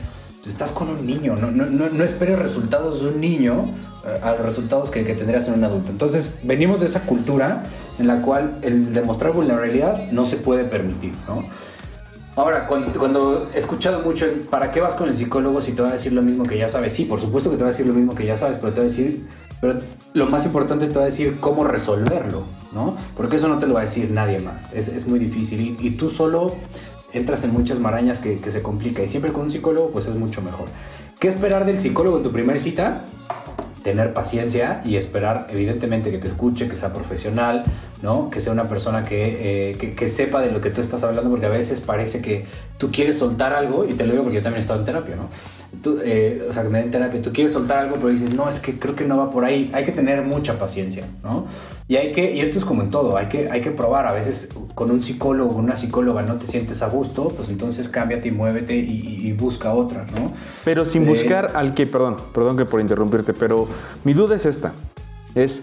Speaker 3: Estás con un niño, no, no, no, no esperes resultados de un niño eh, a los resultados que, que tendrías en un adulto. Entonces, venimos de esa cultura en la cual el demostrar vulnerabilidad no se puede permitir, ¿no? Ahora, cuando, he escuchado mucho, ¿para qué vas con el psicólogo si te va a decir lo mismo que ya sabes? Sí, por supuesto que te va a decir lo mismo que ya sabes, pero te va a decir, pero lo más importante es te va a decir cómo resolverlo, ¿no? Porque eso no te lo va a decir nadie más, es, es muy difícil y, tú solo entras en muchas marañas que, que se complica y siempre con un psicólogo pues es mucho mejor. ¿Qué esperar del psicólogo en tu primer cita? Tener paciencia y esperar, evidentemente, que te escuche, que sea profesional, ¿no? Que sea una persona que, eh, que, que sepa de lo que tú estás hablando, porque a veces parece que tú quieres soltar algo, y te lo digo porque yo también he estado en terapia, ¿no? Tú, eh, o sea, que me den terapia, tú quieres soltar algo, pero dices, no, es que creo que no va por ahí. Hay que tener mucha paciencia, ¿no? Y hay que, y esto es como en todo, hay que, hay que probar. A veces con un psicólogo, con una psicóloga no te sientes a gusto, pues entonces cámbiate y muévete y, y busca otra, ¿no?
Speaker 2: Pero sin
Speaker 3: Eh,
Speaker 2: buscar al que, perdón, perdón que por interrumpirte, pero mi duda es esta. Es,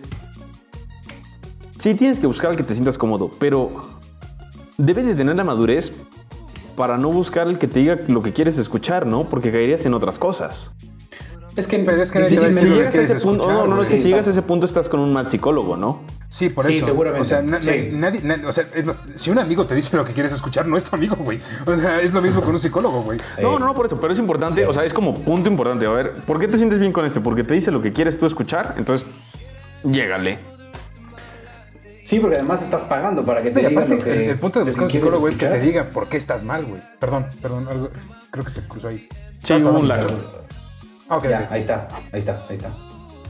Speaker 2: sí tienes que buscar al que te sientas cómodo, pero debes de tener la madurez para no buscar el que te diga lo que quieres escuchar, ¿no? Porque caerías en otras cosas.
Speaker 3: Es que,
Speaker 4: Pero es que nadie
Speaker 2: Si, si
Speaker 4: decir lo que
Speaker 2: llegas a ese
Speaker 4: quieres
Speaker 2: punto,
Speaker 4: escuchar,
Speaker 2: no, no, no, es que
Speaker 3: sí,
Speaker 2: si llegas a ese punto estás con un mal psicólogo, ¿no?
Speaker 4: Sí, por
Speaker 3: Sí,
Speaker 4: eso.
Speaker 3: seguramente.
Speaker 4: O sea, na-
Speaker 3: Sí.
Speaker 4: nadie, nadie- o sea, es más, si un amigo te dice lo que quieres escuchar, no es tu amigo, güey. O sea, es lo mismo con un psicólogo, güey.
Speaker 2: No, no, no, por eso, pero es importante, o sea, es como punto importante. A ver, ¿por qué te sientes bien con este? Porque te dice lo que quieres tú escuchar, entonces, llégale.
Speaker 3: Sí, porque además estás pagando para que te
Speaker 4: Y
Speaker 3: digan
Speaker 4: aparte,
Speaker 3: lo que
Speaker 4: el, el punto de buscar un psicólogo es que te diga por qué estás mal, güey. Perdón, perdón, algo, creo que se cruzó ahí.
Speaker 2: Sí, hubo un lag.
Speaker 4: Ah, ok,
Speaker 3: Ya, ahí está, ahí está, ahí está.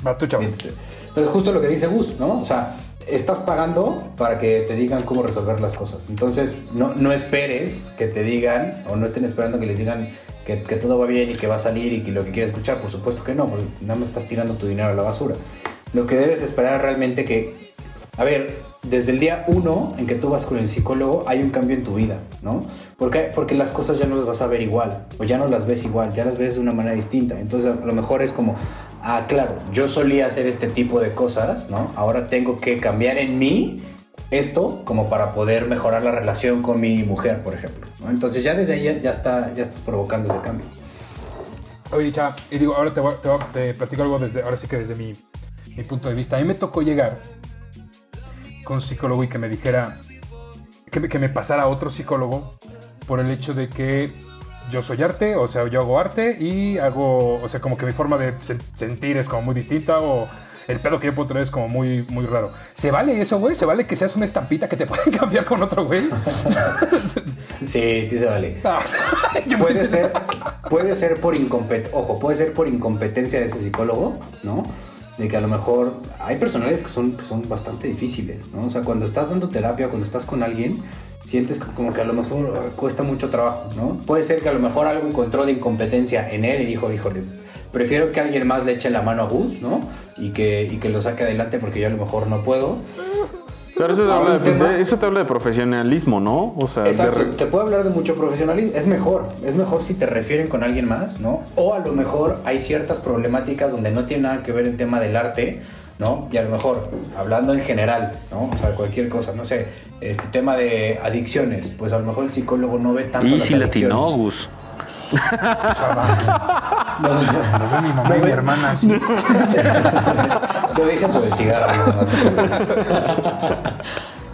Speaker 4: Va, tú, chavo.
Speaker 3: Entonces, entonces, justo lo que dice Gus, ¿no? O sea, estás pagando para que te digan cómo resolver las cosas. Entonces, no, no esperes que te digan, o no estén esperando que les digan que, que todo va bien y que va a salir y que lo que quieres escuchar. Por supuesto que no, porque nada más estás tirando tu dinero a la basura. Lo que debes esperar es realmente que, a ver, desde el día uno en que tú vas con el psicólogo, hay un cambio en tu vida, ¿no? Porque, porque las cosas ya no las vas a ver igual, o ya no las ves igual, ya las ves de una manera distinta. Entonces, a lo mejor es como, ah, claro, yo solía hacer este tipo de cosas, ¿no? Ahora tengo que cambiar en mí esto como para poder mejorar la relación con mi mujer, por ejemplo. Entonces ya desde ahí ya, ya está, ya estás provocando ese cambio.
Speaker 4: Oye, chava, y digo, ahora te, voy- te, voy- platico algo desde, ahora sí que desde mi, mi punto de vista. A mí me tocó llegar con un psicólogo y que me dijera, que me, que me pasara a otro psicólogo por el hecho de que yo soy arte, o sea, yo hago arte y hago, o sea, como que mi forma de sen- sentir es como muy distinta o el pedo que yo puedo traer es como muy, muy raro. ¿Se vale eso, güey? ¿Se vale que seas una estampita que te <laughs> pueden cambiar con otro, güey? <laughs>
Speaker 3: Sí, sí se vale.
Speaker 4: Ah, <laughs>
Speaker 3: Puede ser, puede ser por incompetencia, ojo, puede ser por incompetencia de ese psicólogo, ¿no? De que a lo mejor hay personalidades que son, que son bastante difíciles, ¿no? O sea, cuando estás dando terapia, cuando estás con alguien, sientes como que a lo mejor eh, cuesta mucho trabajo, ¿no? Puede ser que a lo mejor algo encontró de incompetencia en él y dijo, híjole, prefiero que alguien más le eche la mano a Gus, ¿no? Y que, y que lo saque adelante porque yo a lo mejor no puedo.
Speaker 2: Pero eso te, habla de, eso te habla de profesionalismo, ¿no? O sea,
Speaker 3: Exacto,
Speaker 2: re-
Speaker 3: te puede hablar de mucho profesionalismo. Es mejor, es mejor si te refieren con alguien más, ¿no? O a lo mejor hay ciertas problemáticas donde no tiene nada que ver el tema del arte, ¿no? Y a lo mejor, hablando en general, ¿no? O sea, cualquier cosa, no sé, este tema de adicciones, pues a lo mejor el psicólogo no ve tanto
Speaker 2: Y
Speaker 3: las
Speaker 2: si
Speaker 3: adicciones.
Speaker 2: latino, Gus.
Speaker 4: Lo ve mi mamá y mi hermana así. <laughs>
Speaker 3: Lo dije por el cigarro.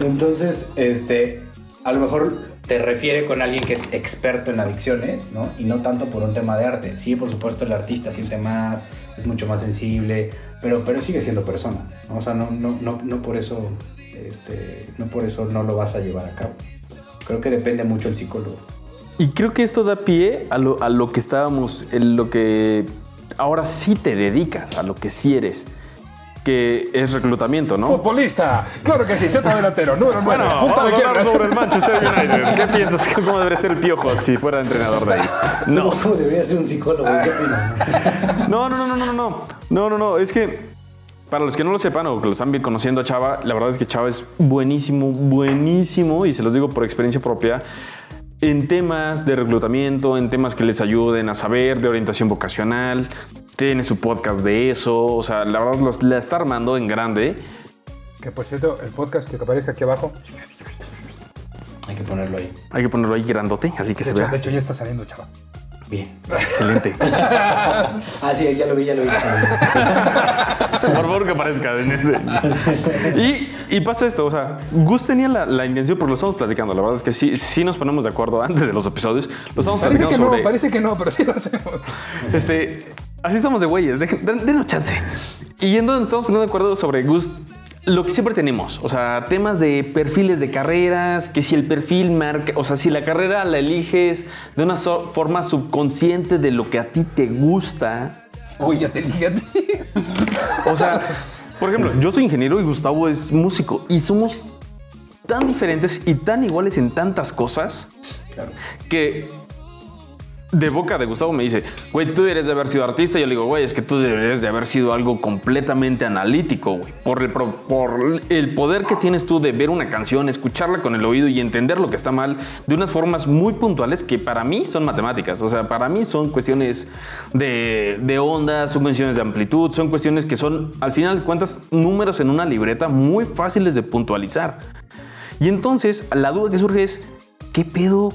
Speaker 3: no. <laughs> Entonces, este, a lo mejor te refiere con alguien que es experto en adicciones, ¿no? Y no tanto por un tema de arte. Sí, por supuesto, el artista siente más, es mucho más sensible, pero, pero sigue siendo persona, ¿no? O sea, no, no, no, no por eso, este, no por eso no lo vas a llevar a cabo. Creo que depende mucho el psicólogo.
Speaker 2: Y creo que esto da pie a lo, a lo que estábamos, en lo que ahora sí te dedicas, a lo que sí eres, que es reclutamiento, ¿no?
Speaker 4: Futbolista, claro que sí, centro delantero, número 9, punta de quiebra.
Speaker 2: el Manchester United. <laughs> ¿Qué piensas? ¿Cómo debería ser el piojo si fuera entrenador de ahí? No.
Speaker 3: ¿Cómo debería ser un psicólogo? ¿Qué opinas?
Speaker 2: No, no, no, no, no, no. No, no, no. Es que para los que no lo sepan o que lo están bien conociendo a Chava, la verdad es que Chava es buenísimo, buenísimo, y se los digo por experiencia propia, en temas de reclutamiento, en temas que les ayuden a saber, de orientación vocacional. Tiene su podcast de eso, o sea, la verdad los- la está armando en grande.
Speaker 4: Que por cierto, el podcast que aparezca aquí abajo,
Speaker 3: Hay que ponerlo ahí.
Speaker 2: Hay que ponerlo ahí grandote, así que
Speaker 4: de
Speaker 2: se
Speaker 4: hecho,
Speaker 2: vea.
Speaker 4: de hecho ya está saliendo, chaval.
Speaker 3: Bien.
Speaker 2: Excelente. <laughs>
Speaker 3: Ah, sí, ya lo vi, ya lo vi.
Speaker 2: Por favor que aparezca en ese. Y, y pasa esto, o sea, Gus tenía la, la intención, porque lo estamos platicando, la verdad es que sí, sí nos ponemos de acuerdo antes de los episodios. Lo estamos
Speaker 4: Parece
Speaker 2: platicando
Speaker 4: que no,
Speaker 2: sobre...
Speaker 4: parece que no, pero sí lo hacemos.
Speaker 2: Este, así estamos de güeyes, denos chance. Y entonces nos estamos poniendo de acuerdo sobre Gus, lo que siempre tenemos, o sea, temas de perfiles de carreras, que si el perfil marca, o sea, si la carrera la eliges de una so- forma subconsciente de lo que a ti te gusta.
Speaker 4: Uy, ya te dije a ti.
Speaker 2: O sea, por ejemplo, yo soy ingeniero y Gustavo es músico y somos tan diferentes y tan iguales en tantas cosas
Speaker 3: Claro.
Speaker 2: que de boca de Gustavo me dice, güey, tú deberías de haber sido artista. Y yo le digo, güey, es que tú deberías de haber sido algo completamente analítico, güey. Por el, por el poder que tienes tú de ver una canción, escucharla con el oído y entender lo que está mal de unas formas muy puntuales que para mí son matemáticas. O sea, para mí son cuestiones de, de ondas, son cuestiones de amplitud, son cuestiones que son, al final de cuentas, números en una libreta muy fáciles de puntualizar. Y entonces la duda que surge es, ¿qué pedo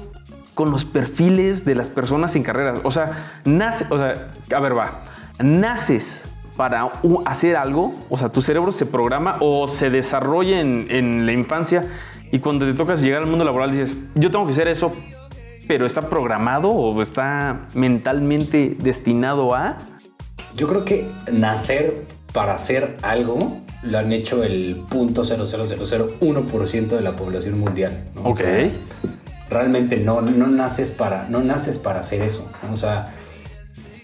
Speaker 2: con los perfiles de las personas en carreras? O sea, nace, o sea, a ver, va, naces para hacer algo, o sea, tu cerebro se programa o se desarrolla en, en la infancia y cuando te tocas llegar al mundo laboral dices, yo tengo que hacer eso, pero está programado o está mentalmente destinado a...
Speaker 3: Yo creo que nacer para hacer algo lo han hecho el punto 0.0001% de la población mundial. ¿no? O
Speaker 2: Ok.
Speaker 3: sea, realmente no, no, naces para, no naces para hacer eso. ¿no? O sea,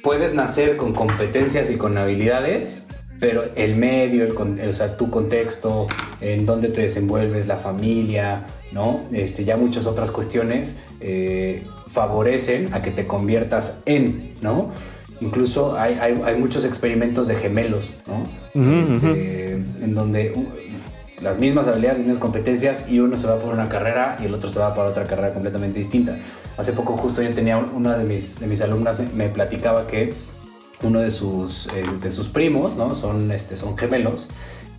Speaker 3: puedes nacer con competencias y con habilidades, pero el medio, el, o sea, tu contexto, en dónde te desenvuelves, la familia, ¿no? Este, ya muchas otras cuestiones eh, favorecen a que te conviertas en, ¿no? Incluso hay, hay, hay muchos experimentos de gemelos, ¿no? Este, En donde las mismas habilidades, las mismas competencias y uno se va por una carrera y el otro se va para otra carrera completamente distinta. Hace poco justo yo tenía una de mis, de mis alumnas me, platicaba que uno de sus, eh, de sus primos, ¿no? Son, este, son gemelos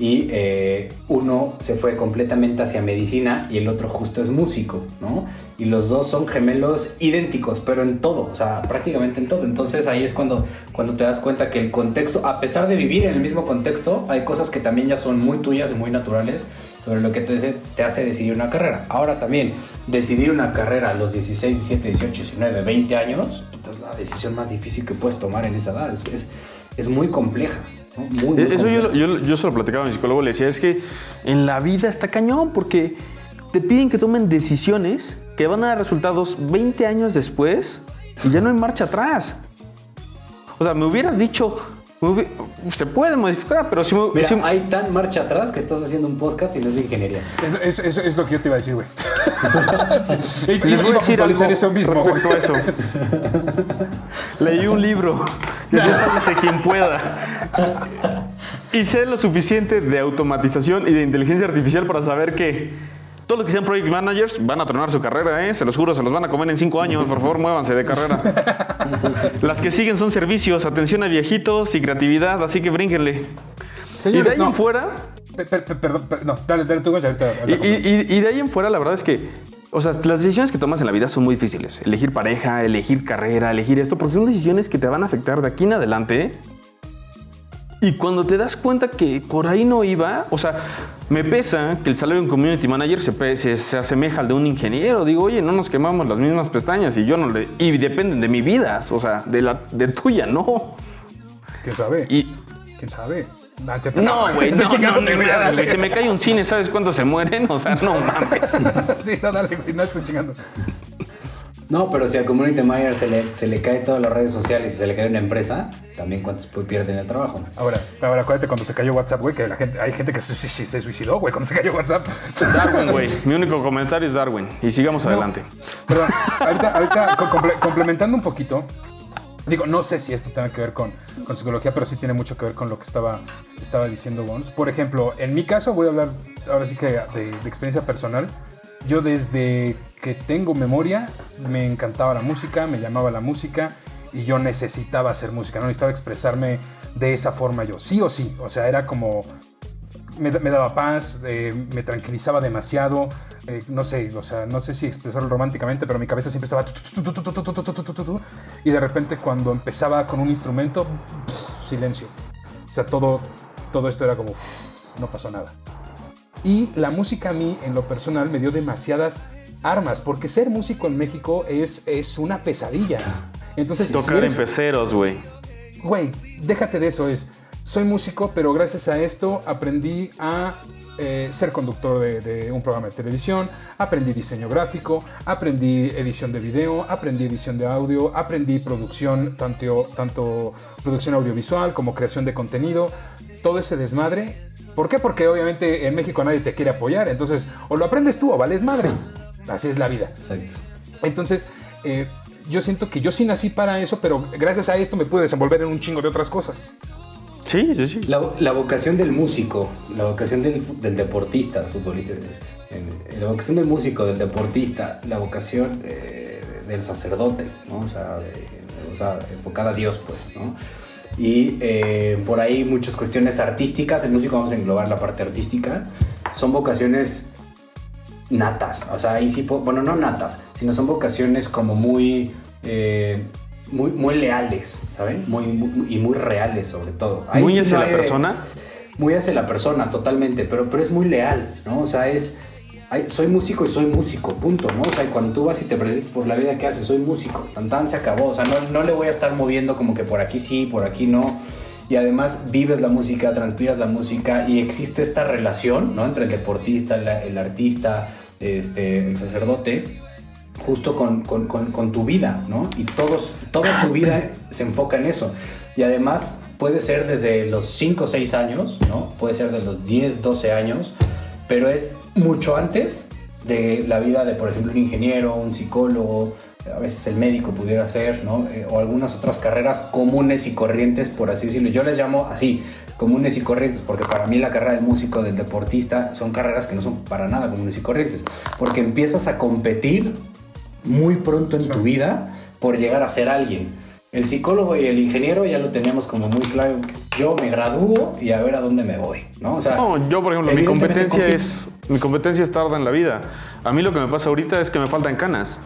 Speaker 3: y eh, uno se fue completamente hacia medicina y el otro justo es músico, ¿no? Y los dos son gemelos idénticos, pero en todo, o sea, prácticamente en todo. Entonces ahí es cuando, cuando te das cuenta que el contexto, a pesar de vivir en el mismo contexto, hay cosas que también ya son muy tuyas y muy naturales sobre lo que te, te hace decidir una carrera. Ahora también, decidir una carrera a los 16, 17, 18, 19, 20 años, es la decisión más difícil que puedes tomar en esa edad. Es, es, es muy compleja. ¿No? Muy, muy
Speaker 2: Eso yo, yo, yo se lo platicaba a mi psicólogo, le decía, es que en la vida está cañón porque te piden que tomen decisiones que van a dar resultados 20 años después y ya no hay marcha atrás. O sea, me hubieras dicho, se puede modificar, pero si me...
Speaker 3: Mira,
Speaker 2: si-
Speaker 3: hay tan marcha atrás que estás haciendo un podcast y no es de ingeniería.
Speaker 4: Es, es- es lo que yo te iba a decir, güey. <laughs> Sí. Y-
Speaker 2: Les voy a decir algo
Speaker 4: eso mismo,
Speaker 2: respecto a eso. <laughs> Leí un libro que sálvese quien pueda. Y sé lo suficiente de automatización y de inteligencia artificial para saber que todos los que sean project managers van a tronar su carrera, ¿eh? Se los juro, se los van a comer en cinco años. Por favor, muévanse de carrera. <laughs> Las que siguen son servicios, atención a viejitos y creatividad, así que brínquenle. y de ahí
Speaker 4: no.
Speaker 2: en fuera,
Speaker 4: Per- per- per- Perdón, per- no, dale, dale tú,
Speaker 2: y- y- y de ahí en fuera, la verdad es que, o sea, las decisiones que tomas en la vida son muy difíciles. Elegir pareja, elegir carrera, elegir esto, porque son decisiones que te van a afectar de aquí en adelante. Y cuando te das cuenta que por ahí no iba, o sea, me pesa que el salario de un community manager se, se, se asemeja al de un ingeniero. Digo, oye, no nos quemamos las mismas pestañas y yo no le. Y dependen de mi vida, o sea, de la de tuya, no.
Speaker 4: ¿Quién sabe?
Speaker 2: Y.
Speaker 4: ¿Quién sabe? No,
Speaker 2: No, <laughs> güey,
Speaker 4: Estoy
Speaker 2: no, no,
Speaker 4: güey.
Speaker 2: Se me cae un cine, ¿sabes cuántos se mueren? O sea, no <laughs> mames.
Speaker 4: Sí, no, dale, güey, no estoy chingando.
Speaker 3: No, pero si al community manager se le, se le cae todas las redes sociales y se le cae una empresa, también cuántos pierden el trabajo.
Speaker 4: Ahora, ahora acuérdate cuando se cayó WhatsApp, güey, que la gente, hay gente que se, se- se suicidó, güey, cuando se cayó WhatsApp.
Speaker 2: Darwin, güey. Mi único comentario es Darwin. Y sigamos adelante.
Speaker 4: Perdón, ahorita, ahorita co- comple- complementando un poquito, Digo, no sé si esto tenga que ver con, con psicología, pero sí tiene mucho que ver con lo que estaba, estaba diciendo Bones. Por ejemplo, en mi caso, voy a hablar ahora sí que de, de experiencia personal. Yo desde que tengo memoria me encantaba la música, me llamaba la música y yo necesitaba hacer música, no necesitaba expresarme de esa forma yo, sí o sí, o sea, era como me, daba paz, me tranquilizaba demasiado, no sé, o sea, no sé si expresarlo románticamente, pero mi cabeza siempre estaba y de repente cuando empezaba con un instrumento, silencio. O sea, todo, todo esto era como, no pasó nada. Y la música a mí, en lo personal, me dio demasiadas armas, porque ser músico en México es, es una pesadilla. Entonces, si
Speaker 2: Tocar en peceros, güey.
Speaker 4: güey, déjate de eso, es, soy músico, pero gracias a esto aprendí a eh, ser conductor de, de un programa de televisión, aprendí diseño gráfico, aprendí edición de video, aprendí edición de audio, aprendí producción, tanto, tanto producción audiovisual como creación de contenido, todo ese desmadre. ¿Por qué? Porque obviamente en México nadie te quiere apoyar, entonces o lo aprendes tú o vales madre. Así es la vida.
Speaker 3: Exacto.
Speaker 4: Entonces, eh, yo siento que yo sí nací para eso, pero gracias a esto me pude desenvolver en un chingo de otras cosas.
Speaker 2: Sí, sí, sí.
Speaker 3: La, la vocación del músico, la vocación del, deportista, futbolista, el- la vocación del músico, del deportista, la vocación eh, del sacerdote, ¿no? O sea, de- o sea, enfocada a Dios, pues, ¿no? Y eh, por ahí muchas cuestiones artísticas, el músico vamos a englobar la parte artística, son vocaciones natas, o sea, ahí sí, bueno, no natas, sino son vocaciones como muy, eh, muy, muy leales, ¿saben? Muy, muy- y muy reales sobre todo. Ahí
Speaker 2: Muy
Speaker 3: sí
Speaker 2: hacia
Speaker 3: no
Speaker 2: la
Speaker 3: hay
Speaker 2: persona.
Speaker 3: Muy hacia la persona, totalmente, pero, pero es muy leal, ¿no? O sea, es, ay, soy músico y soy músico, punto, ¿no? O sea, cuando tú vas y te presentas por la vida, ¿qué haces? Soy músico, tan tan se acabó, o sea, no, no le voy a estar moviendo como que por aquí sí, por aquí no. Y además vives la música, transpiras la música y existe esta relación, ¿no? Entre el deportista, la- el artista, este, el sacerdote, justo con, con- con- con tu vida, ¿no? Y todos, toda tu vida <coughs> se enfoca en eso. Y además puede ser desde los 5 o 6 años, ¿no? Puede ser de los 10, 12 años, pero es mucho antes de la vida de, por ejemplo, un ingeniero, un psicólogo, a veces el médico pudiera ser, ¿no? Eh, o algunas otras carreras comunes y corrientes, por así decirlo. Yo les llamo así, comunes y corrientes, porque para mí la carrera del músico, del deportista, son carreras que no son para nada comunes y corrientes, porque empiezas a competir muy pronto en tu vida por llegar a ser alguien. El psicólogo y el ingeniero ya lo teníamos como muy claro. Yo me gradúo y a ver a dónde me voy, ¿no? O sea,
Speaker 2: No, yo por ejemplo, mi competencia es mi competencia es tarda en la vida. A mí lo que me pasa ahorita es que me faltan canas.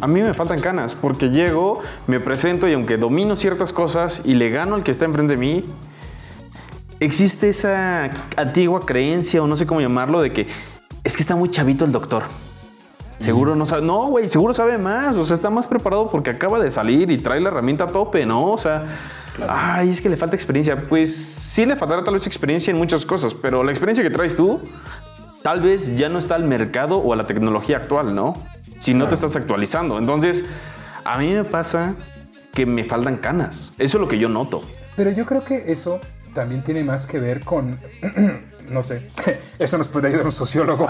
Speaker 2: A mí me faltan canas porque llego, me presento y aunque domino ciertas cosas y le gano al que está enfrente de mí, existe esa antigua creencia o no sé cómo llamarlo de que es que está muy chavito el doctor. Seguro no sabe. No, güey, seguro sabe más. O sea, está más preparado porque acaba de salir y trae la herramienta a tope, ¿no? O sea,
Speaker 3: Claro.
Speaker 2: ay, es que le falta experiencia. Pues sí le faltará tal vez experiencia en muchas cosas, pero la experiencia que traes tú tal vez ya no está al mercado o a la tecnología actual, ¿no? Si no te estás actualizando. Entonces, a mí me pasa que me faltan canas. Eso es lo que yo noto.
Speaker 4: Pero yo creo que eso también tiene más que ver con, <clears throat> no sé, <laughs> eso nos podría ayudar un sociólogo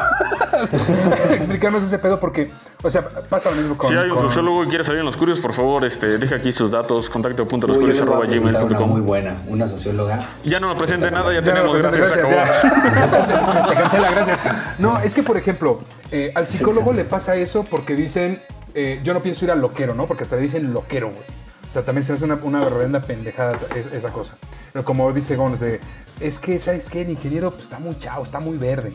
Speaker 4: <laughs> explicarnos ese pedo porque, o sea, pasa lo mismo con...
Speaker 2: si hay un
Speaker 4: con-
Speaker 2: sociólogo que quiere salir en los curios, por favor, este, deja aquí sus datos, contacto
Speaker 3: Uy, yo les voy a presentar una muy buena, una socióloga.
Speaker 2: Ya no nos presente nada, ya,
Speaker 4: Ya no,
Speaker 2: tenemos. gracias,
Speaker 4: gracias. <laughs>
Speaker 2: Se
Speaker 4: cancela, gracias. No, es que, por ejemplo, eh, al psicólogo le pasa eso porque dicen, eh, yo no pienso ir al loquero, ¿no? Porque hasta le dicen loquero, güey. O sea, también se hace una, una verdadera pendejada es- esa cosa. Pero como dice Gómez, de, es que, ¿sabes qué? El ingeniero pues, está muy chavo, está muy verde.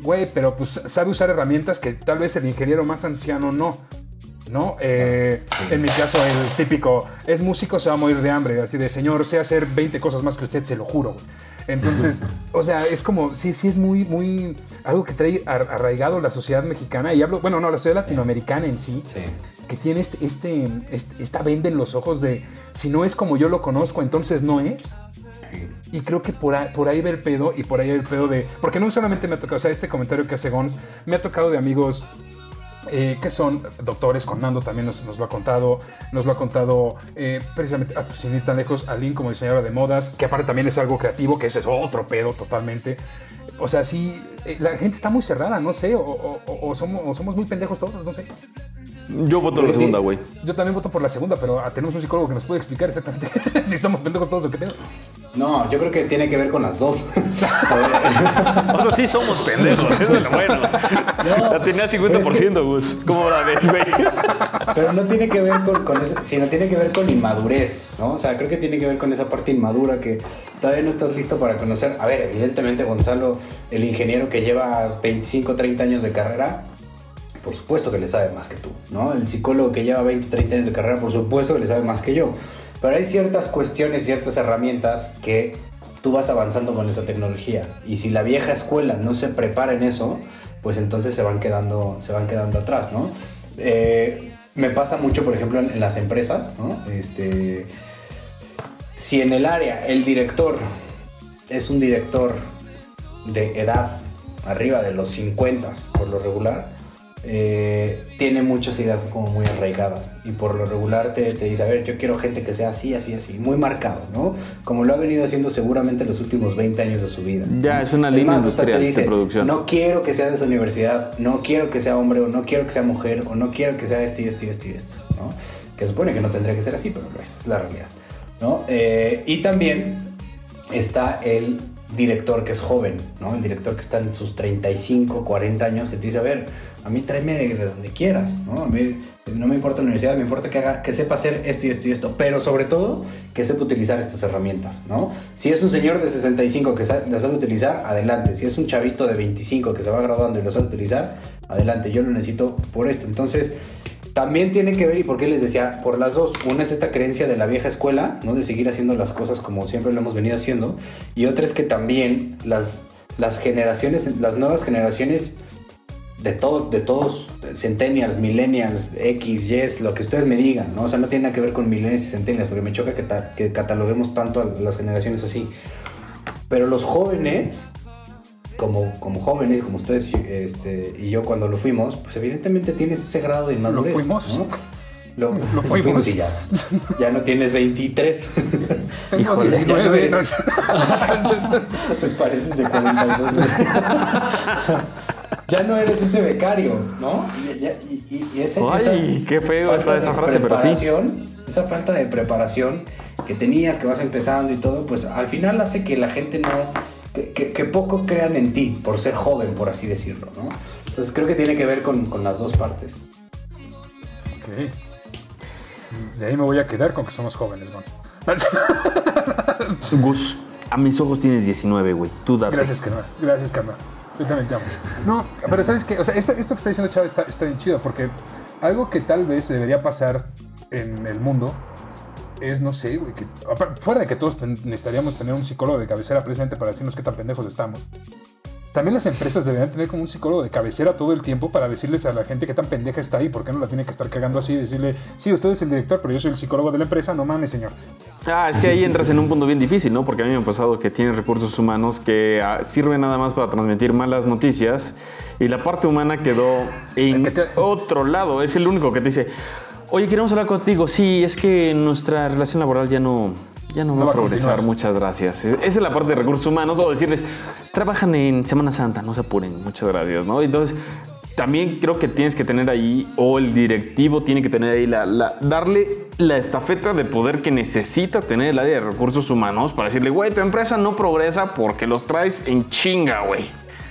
Speaker 4: Güey, pero pues sabe usar herramientas que tal vez el ingeniero más anciano no. ¿No? Eh, En mi caso, el típico, es músico, se va a morir de hambre. Así de, señor, sé hacer 20 cosas más que usted, se lo juro. güey". Entonces, o sea, es como, sí, sí es muy, muy, algo que trae ar- arraigado la sociedad mexicana. Y hablo, bueno, no, la sociedad latinoamericana en sí
Speaker 3: Sí.
Speaker 4: que tiene este, este, este- esta venda en los ojos de si no es como yo lo conozco, entonces no es. Y creo que por ahí, por ahí va el pedo y por ahí va el pedo de... Porque no solamente me ha tocado, o sea, este comentario que hace Gons, me ha tocado de amigos eh, que son doctores, con Nando también nos, nos lo ha contado, nos lo ha contado eh, precisamente, sin ir tan lejos, Aline como diseñadora de modas, que aparte también es algo creativo, que ese es otro pedo totalmente. O sea, sí, eh, la gente está muy cerrada, no sé, o, o- o- somos, o somos muy pendejos todos, no sé.
Speaker 2: Yo voto la segunda, güey.
Speaker 4: Yo también voto por la segunda, pero ah, tenemos un psicólogo que nos puede explicar exactamente <laughs> si estamos pendejos todos o qué pedo.
Speaker 3: No, yo creo que tiene que ver con las dos. <laughs>
Speaker 2: Nosotros sí somos pendejos, eso es bueno. La tenía 50%, Gus. ¿Cómo la ves, güey? <laughs>
Speaker 3: Pero no tiene que ver con, con eso, sino tiene que ver con inmadurez, ¿no? O sea, creo que tiene que ver con esa parte inmadura que todavía no estás listo para conocer. A ver, evidentemente Gonzalo, el ingeniero que lleva 25, 30 años de carrera, por supuesto que le sabe más que tú, ¿no? El psicólogo que lleva 20, 30 años de carrera, por supuesto que le sabe más que yo. Pero hay ciertas cuestiones, ciertas herramientas que tú vas avanzando con esa tecnología. Y si la vieja escuela no se prepara en eso, pues entonces se van quedando, se van quedando atrás, ¿no? Eh, me pasa mucho, por ejemplo, en, en las empresas, ¿no? Este, si en el área el director es un director de edad arriba de los 50 por lo regular, eh, tiene muchas ideas como muy arraigadas y por lo regular te, te, dice, a ver, yo quiero gente que sea así, así, así, muy marcado, ¿no? Como lo ha venido haciendo seguramente los últimos 20 años de su vida.
Speaker 2: Ya, es una línea industrial de producción.
Speaker 3: No quiero que sea de su universidad, no quiero que sea hombre o no quiero que sea mujer o no quiero que sea esto y esto y esto y esto, ¿no? Que supone que no tendría que ser así, pero no es, es la realidad, ¿no? Eh, y también está el director que es joven, ¿no? El director que está en sus 35, 40 años, que te dice, a ver, a mí tráeme de, de, donde quieras, ¿no? A mí no me importa la universidad, me importa que, haga, que sepa hacer esto y esto y esto, pero sobre todo que sepa utilizar estas herramientas, ¿no? Si es un señor de 65 que las sabe utilizar, adelante. Si es un chavito de 25 que se va graduando y lo sabe utilizar, adelante. Yo lo necesito por esto. Entonces, también tiene que ver, y por qué les decía, por las dos. Una es esta creencia de la vieja escuela, ¿no? De seguir haciendo las cosas como siempre lo hemos venido haciendo. Y otra es que también las, las generaciones, las nuevas generaciones de, todo, de todos, centennials, millennials, X, Y, lo que ustedes me digan, ¿no? O sea, no tiene nada que ver con millennials y centennials, porque me choca que, que cataloguemos tanto a las generaciones así. Pero los jóvenes, como, como jóvenes, como ustedes este, y yo cuando lo fuimos, pues evidentemente tienes ese grado de inmadurez.
Speaker 4: ¿Lo fuimos?
Speaker 3: ¿no? Lo, lo, lo fuimos. fuimos y ya, ya no tienes 23. <laughs>
Speaker 4: Tengo Híjole, 19. Ya no <laughs>
Speaker 3: pues pareces de 42. <laughs> ya no eres ese becario, ¿no? Y, y, y ese,
Speaker 2: Ay, qué feo está esa frase, pero sí.
Speaker 3: Esa falta de preparación que tenías, que vas empezando y todo, pues al final hace que la gente no, que, que, que poco crean en ti por ser joven, por así decirlo, ¿no? Entonces creo que tiene que ver con, con las dos partes.
Speaker 4: Ok. De ahí me voy a quedar con que somos jóvenes, Gonz. <laughs>
Speaker 2: Gus, a mis ojos tienes 19, güey. Tú date.
Speaker 4: Gracias, carnal. Gracias, carnal. Yo también. No, pero ¿sabes qué? O sea, esto, esto que está diciendo Chávez está, está bien chido porque algo que tal vez debería pasar en el mundo es, no sé, güey, que fuera de que todos necesitaríamos tener un psicólogo de cabecera presente para decirnos qué tan pendejos estamos. También las empresas deberían tener como un psicólogo de cabecera todo el tiempo para decirles a la gente qué tan pendeja está ahí, por qué no la tiene que estar cagando así, decirle, sí, usted es el director, pero yo soy el psicólogo de la empresa, no mames, señor.
Speaker 2: Ah, es que ahí entras en un punto bien difícil, ¿no? Porque a mí me ha pasado que tienes recursos humanos que ah, sirven nada más para transmitir malas noticias y la parte humana quedó en te... otro lado. Es el único que te dice, oye, queremos hablar contigo. Sí, es que nuestra relación laboral ya no, ya no, no va a progresar, muchas gracias. Esa es la parte de recursos humanos, o decirles, trabajan en Semana Santa, no se apuren, muchas gracias, ¿no? Entonces, también creo que tienes que tener ahí, o el directivo tiene que tener ahí, la, la, darle la estafeta de poder que necesita tener el área de recursos humanos para decirle, güey, tu empresa no progresa porque los traes en chinga, güey.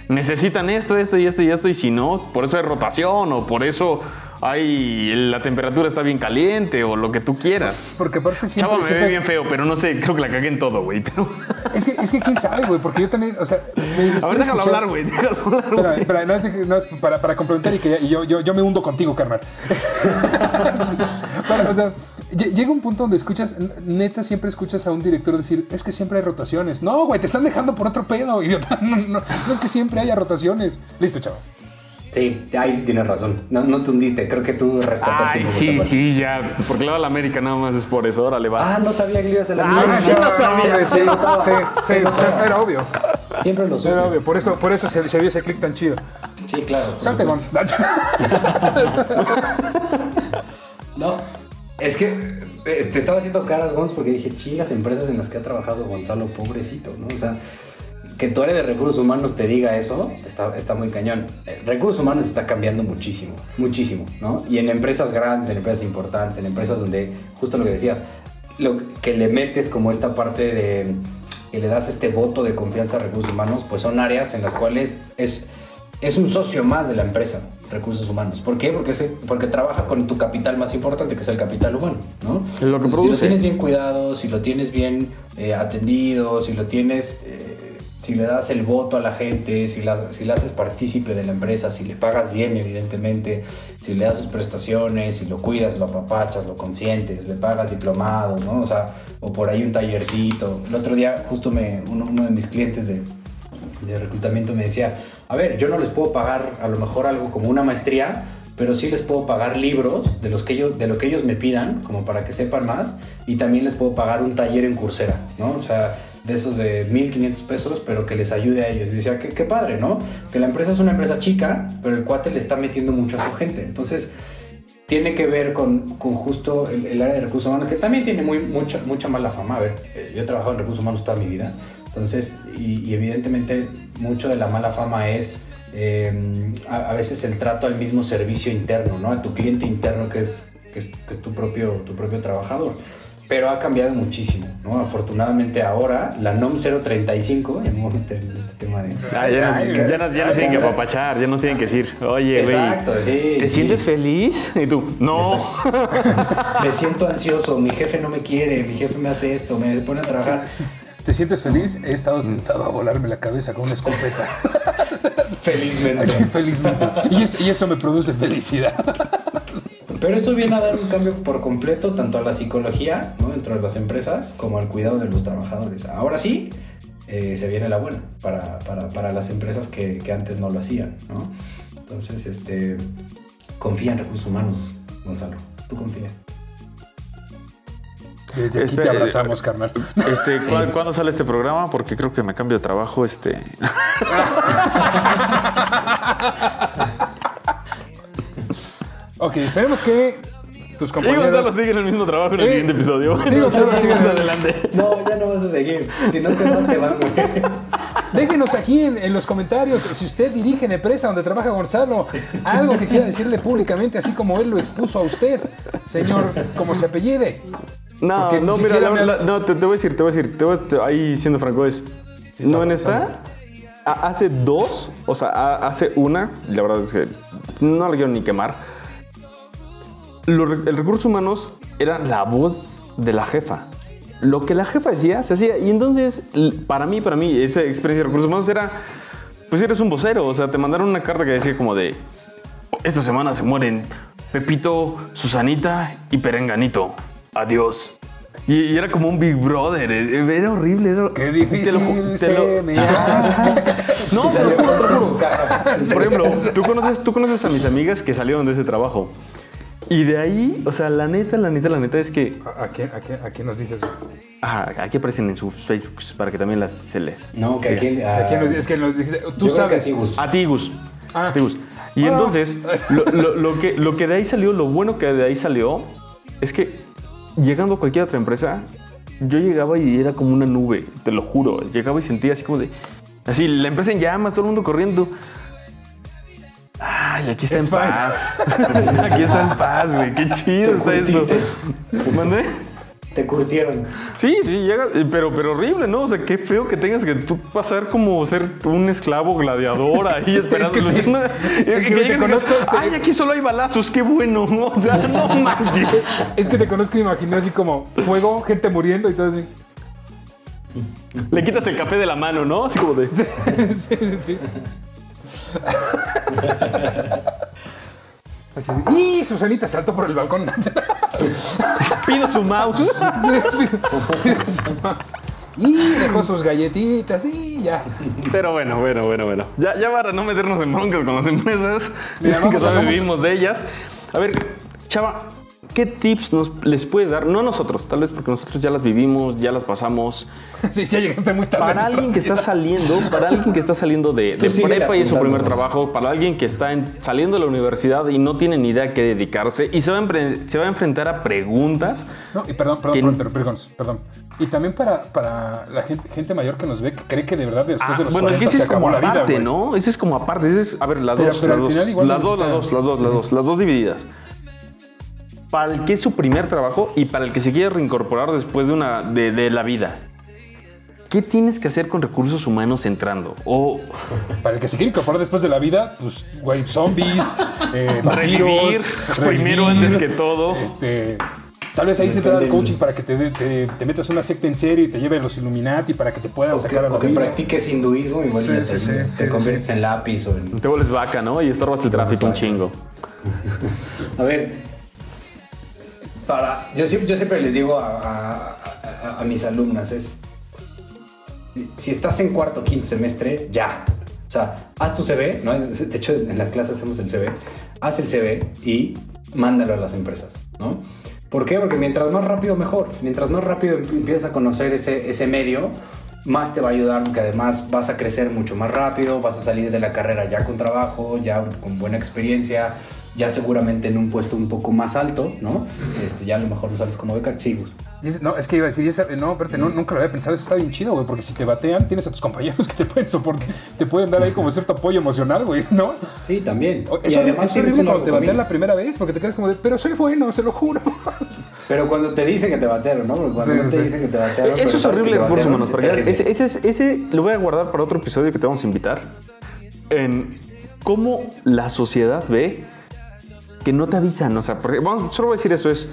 Speaker 2: Necesitan esto, esto y esto y esto, y si no, por eso hay rotación, o por eso ay, la temperatura está bien caliente o lo que tú quieras.
Speaker 4: Porque aparte siempre...
Speaker 2: Chavo, me
Speaker 4: siempre...
Speaker 2: ve bien feo, pero no sé, creo que la cagué en todo, güey. Pero...
Speaker 4: Es, que, es que quién sabe, güey, porque yo también, o sea... Me dices,
Speaker 2: a ver, déjalo escuchar... hablar, güey, déjalo hablar,
Speaker 4: espera, no es, no es para, para, complementar y que ya, y yo, yo, yo, me hundo contigo, carnal. <laughs> Pero, o sea, llega un punto donde escuchas, neta, siempre escuchas a un director decir, es que siempre hay rotaciones. No, güey, te están dejando por otro pedo, idiota. <laughs> No, no, no es que siempre haya rotaciones. Listo, chavo.
Speaker 3: Sí, ahí sí tienes razón. No, no te hundiste, creo que tú rescataste.
Speaker 2: Ay, sí, sí, ya. Porque le va a la América nada más es por eso. Órale, va.
Speaker 3: Ah, no sabía que le ibas a la
Speaker 2: Ah,
Speaker 3: América.
Speaker 2: sí, no sabía.
Speaker 4: Sí, sí, sí, sí, era obvio.
Speaker 3: Siempre lo supe.
Speaker 4: Era obvio. Por eso, por eso se, se vio ese click tan chido.
Speaker 3: Sí, claro.
Speaker 4: Salte, Gonz. <laughs>
Speaker 3: No, es que eh, te estaba haciendo caras, Gonz, porque dije, las empresas en las que ha trabajado Gonzalo, pobrecito, ¿no? O sea, que tu área de recursos humanos te diga eso, está, está muy cañón. Eh, Recursos humanos está cambiando muchísimo, muchísimo, ¿no? Y en empresas grandes, en empresas importantes, en empresas donde, justo lo que decías, lo que le metes como esta parte de que le das este voto de confianza a recursos humanos, pues son áreas en las cuales es, es un socio más de la empresa, recursos humanos. ¿Por qué? Porque, se- porque trabaja con tu capital más importante, que es el capital humano, ¿no?
Speaker 2: Es lo que
Speaker 3: Entonces, Si lo tienes bien cuidado, si lo tienes bien eh, atendido, si lo tienes, eh, si le das el voto a la gente, si, la, si le haces partícipe de la empresa, si le pagas bien, evidentemente, si le das sus prestaciones, si lo cuidas, lo apapachas, lo consientes, le pagas diplomados, ¿no? O sea, o por ahí un tallercito. El otro día, justo me, uno, uno de mis clientes de, de reclutamiento me decía, a ver, yo no les puedo pagar a lo mejor algo como una maestría, pero sí les puedo pagar libros de, los que ellos, de lo que ellos me pidan, como para que sepan más, y también les puedo pagar un taller en Coursera, ¿no? O sea, de esos de 1.500 pesos, pero que les ayude a ellos. Y decía, qué, qué padre, ¿no? Que la empresa es una empresa chica, pero el cuate le está metiendo mucho a su gente. Entonces, tiene que ver con, con justo el, área de recursos humanos, que también tiene muy, mucha, mucha mala fama. A ver, eh, yo he trabajado en recursos humanos toda mi vida, entonces, y, evidentemente mucho de la mala fama es a, a veces el trato al mismo servicio interno, ¿no? A tu cliente interno que es, que es, que es tu, propio, tu propio trabajador. Pero ha cambiado muchísimo, ¿no? Afortunadamente ahora la NOM 035, en un momento en este tema de...
Speaker 2: Ah, ya,
Speaker 4: Ay,
Speaker 2: ya no, ya no tienen que apapachar, ya no tienen que decir, oye, güey,
Speaker 3: Exacto, sí.
Speaker 2: ¿te
Speaker 3: sí.
Speaker 2: sientes feliz? Y tú, no. <laughs>
Speaker 3: me siento ansioso, mi jefe no me quiere, mi jefe me hace esto, me pone a trabajar.
Speaker 4: ¿Te sientes feliz? He estado tentado a volarme la cabeza con una escopeta. <laughs>
Speaker 3: Felizmente. <laughs>
Speaker 4: Felizmente. Y, es- y eso me produce felicidad.
Speaker 3: Pero eso viene a dar un cambio por completo tanto a la psicología ¿no? dentro de las empresas como al cuidado de los trabajadores. Ahora sí, eh, se viene la buena para, para- para las empresas que, que antes no lo hacían. ¿no? Entonces, este, confía en recursos humanos, Gonzalo. Tú confía.
Speaker 4: Desde aquí te abrazamos, carnal.
Speaker 2: Este, ¿cu- ¿Cuándo sale este programa? Porque creo que me cambio de trabajo. Este. <laughs>
Speaker 4: Ok, esperemos que tus
Speaker 2: Sí,
Speaker 4: compañeros...
Speaker 2: Gonzalo sigue en el mismo trabajo en el
Speaker 4: Eh,
Speaker 2: siguiente episodio.
Speaker 4: sí, Gonzalo sigue
Speaker 2: adelante.
Speaker 3: No, ya no vas a seguir. Si no te vas, te van.
Speaker 4: Déjenos aquí en, en los comentarios si usted dirige en empresa donde trabaja Gonzalo, algo que quiera decirle públicamente, así como él lo expuso a usted, señor, como se apellide.
Speaker 2: No,
Speaker 4: Porque
Speaker 2: no, mira,
Speaker 4: siquiera
Speaker 2: la-
Speaker 4: me
Speaker 2: la-
Speaker 4: ha-
Speaker 2: no, te, te voy a decir, te voy a decir, te voy a- te- ahí siendo franco es, no
Speaker 4: sabe,
Speaker 2: en esta, a- hace dos, o sea, a- hace una, la verdad es que no la quiero ni quemar, Lo el recursos humanos era la voz de la jefa. Lo que la jefa decía, se hacía. Y entonces, para mí, para mí, esa experiencia de recursos humanos era, pues eres un vocero. O sea, te mandaron una carta que decía como de, esta semana se mueren Pepito, Susanita y Perenganito. Adiós. Y, y era como un Big Brother. eh, Era horrible. era-
Speaker 4: Qué
Speaker 2: lo
Speaker 4: difícil
Speaker 2: lo-
Speaker 4: se me hace. <laughs>
Speaker 2: No, pero- por ejemplo, ¿tú conoces, tú conoces a mis amigas que salieron de ese trabajo. Y de ahí, o sea, la neta, la neta, la neta es que
Speaker 4: ¿A, a quién, a, quién, ¿A quién nos dices?
Speaker 2: ajá, aquí aparecen en sus Facebooks para que también las se les.
Speaker 3: No, que aquí.
Speaker 4: ¿A quién nos dices? Es que nos dices- tú sabes.
Speaker 2: A ti, Gus.
Speaker 4: Ah.
Speaker 2: A ti, Gus. Y
Speaker 4: Ah.
Speaker 2: entonces, lo, lo- lo que, lo que de ahí salió, lo bueno que de ahí salió, es que llegando a cualquier otra empresa, yo llegaba y era como una nube, te lo juro. Llegaba y sentía así como de. Así, la empresa en llamas, todo el mundo corriendo. Ay, aquí está
Speaker 4: It's
Speaker 2: en
Speaker 4: fine.
Speaker 2: paz. <laughs> aquí está en paz, güey. Qué chido está esto.
Speaker 3: curtiste?
Speaker 2: ¿Mandé?
Speaker 3: Te curtieron.
Speaker 2: Sí, sí, llega, pero, pero horrible, ¿no? O sea, qué feo que tengas que tú pasar como ser un esclavo gladiador ahí esperando.
Speaker 4: que te-
Speaker 2: ¿no?
Speaker 4: es
Speaker 2: que
Speaker 4: que te conozco,
Speaker 2: digas,
Speaker 4: te-
Speaker 2: Ay, aquí solo hay balazos, qué bueno, ¿no? O sea, <laughs> no manches.
Speaker 4: Es que te conozco y imaginé así como fuego, gente muriendo y todo así.
Speaker 2: Le quitas el café de la mano, ¿no? Así como de. <laughs>
Speaker 4: sí, sí, sí. Así, y Susanita saltó por el balcón. <laughs>
Speaker 2: Pido su mouse.
Speaker 4: y dejó sus galletitas y ya.
Speaker 2: Pero bueno, bueno, bueno, bueno. Ya, ya para no meternos en broncas con las empresas,
Speaker 4: Mira, <laughs>
Speaker 2: que
Speaker 4: vamos,
Speaker 2: solo
Speaker 4: vamos.
Speaker 2: vivimos de ellas. A ver, Chava, ¿qué tips nos, les puedes dar? No nosotros, tal vez porque nosotros ya las vivimos, ya las pasamos. <laughs>
Speaker 4: Sí, ya llegaste muy tarde.
Speaker 2: Para
Speaker 4: a
Speaker 2: alguien que está
Speaker 4: vidas.
Speaker 2: saliendo, para alguien que está saliendo de, de
Speaker 3: síguele
Speaker 2: prepa y es su primer trabajo, para alguien que está en- saliendo de la universidad y no tiene ni idea a qué dedicarse y se va a, empre- se va a enfrentar a preguntas.
Speaker 4: No, y perdón, perdón por interrumpir, Gonz, perdón. Y también para, para la gente, gente mayor que nos ve que cree que de verdad después
Speaker 2: Ah,
Speaker 4: de los
Speaker 2: bueno, es
Speaker 4: 40
Speaker 2: que ese
Speaker 4: se
Speaker 2: es como
Speaker 4: la vida,
Speaker 2: aparte,
Speaker 4: güey.
Speaker 2: ¿no? Ese es como aparte. Ese es, a ver, las
Speaker 4: Pero-
Speaker 2: dos,
Speaker 4: pero
Speaker 2: las
Speaker 4: al
Speaker 2: dos,
Speaker 4: final igual
Speaker 2: las dos, las
Speaker 4: está-
Speaker 2: dos, las dos, las dos, las dos divididas. Para el que es su primer trabajo y para el que se quiere reincorporar después de una de, de la vida. ¿Qué tienes que hacer con recursos humanos entrando? O <laughs>
Speaker 4: Para el que se quiere incorporar después de la vida, pues, güey, zombies, eh, <laughs>
Speaker 2: Revivir, primero
Speaker 4: revivir,
Speaker 2: antes que todo.
Speaker 4: Este, tal vez ahí se te da el coaching para que te, te, te metas una secta en serio y te lleve a los Illuminati para que te puedan
Speaker 3: O que,
Speaker 4: sacar a la
Speaker 3: o que practiques hinduismo y bueno,
Speaker 4: Sí,
Speaker 3: te,
Speaker 4: sí, sí,
Speaker 3: te
Speaker 4: sí,
Speaker 3: conviertes en lápiz o en...
Speaker 2: te vuelves vaca, ¿no? Y estorbas el tráfico un chingo. <laughs>
Speaker 3: A ver, para, yo, siempre, les digo a, mis alumnas, es, si estás en cuarto quinto semestre, ya. O sea, haz tu CV, ¿no? de hecho en la clase hacemos el CV, haz el CV y mándalo a las empresas, ¿no? ¿Por qué? Porque mientras más rápido, mejor. Mientras más rápido em- empiezas a conocer ese, ese medio, más te va a ayudar, porque además vas a crecer mucho más rápido, vas a salir de la carrera ya con trabajo, ya con buena experiencia, ya seguramente en un puesto un poco más alto, ¿no? Este, ya a lo mejor no sales como beca, sí,
Speaker 4: no, es que iba a decir, esa- no, espérate, no, nunca lo había pensado, eso está bien chido, güey, porque si te batean, tienes a tus compañeros <laughs> que te pueden soportar, te pueden dar ahí como cierto apoyo emocional, güey, ¿no?
Speaker 3: Sí, también.
Speaker 4: O-
Speaker 3: Y
Speaker 4: Eso
Speaker 3: además
Speaker 4: es horrible cuando te batean la primera vez, porque te quedas como de, pero soy bueno, se lo juro. <laughs>
Speaker 3: Pero cuando te dicen que te batearon, ¿no? Porque cuando
Speaker 4: Sí,
Speaker 3: no te
Speaker 4: sí.
Speaker 3: dicen que te batearon.
Speaker 2: Eso es horrible
Speaker 3: es
Speaker 2: Porque
Speaker 3: terrible.
Speaker 2: ese, ese, es- ese lo voy a guardar para otro episodio que te vamos a invitar. En cómo la sociedad ve que no te avisan. O sea, porque, vamos, solo voy a decir eso: es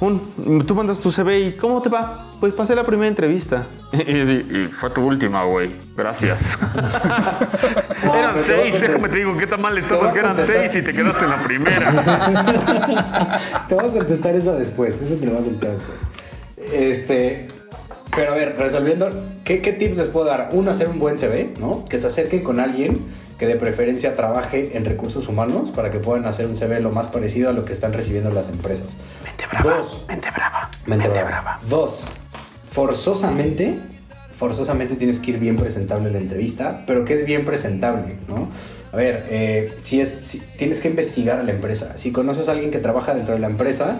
Speaker 2: un, tú mandas tu CV y ¿cómo te va? Pues pasé la primera entrevista. <laughs> Y, "Y fue tu última, güey. Gracias.
Speaker 3: No, <laughs>
Speaker 2: eran seis, déjame te digo qué tan mal estabas que eran
Speaker 3: contestar.
Speaker 2: seis y te quedaste en la primera. <laughs>
Speaker 3: Te voy a contestar eso después. Eso te lo voy a contestar después. Este. Pero a ver, resolviendo, ¿qué, qué tips les puedo dar? Uno, hacer un buen CV, ¿no? Que se acerquen con alguien que de preferencia trabaje en recursos humanos para que puedan hacer un CV lo más parecido a lo que están recibiendo las empresas.
Speaker 2: Mente brava,
Speaker 3: Dos.
Speaker 2: mente brava.
Speaker 3: Mente
Speaker 2: mente
Speaker 3: brava. Dos, forzosamente, forzosamente tienes que ir bien presentable en la entrevista, pero ¿qué es bien presentable? ¿no? A ver, eh, si es, si- tienes que investigar a la empresa. Si conoces a alguien que trabaja dentro de la empresa,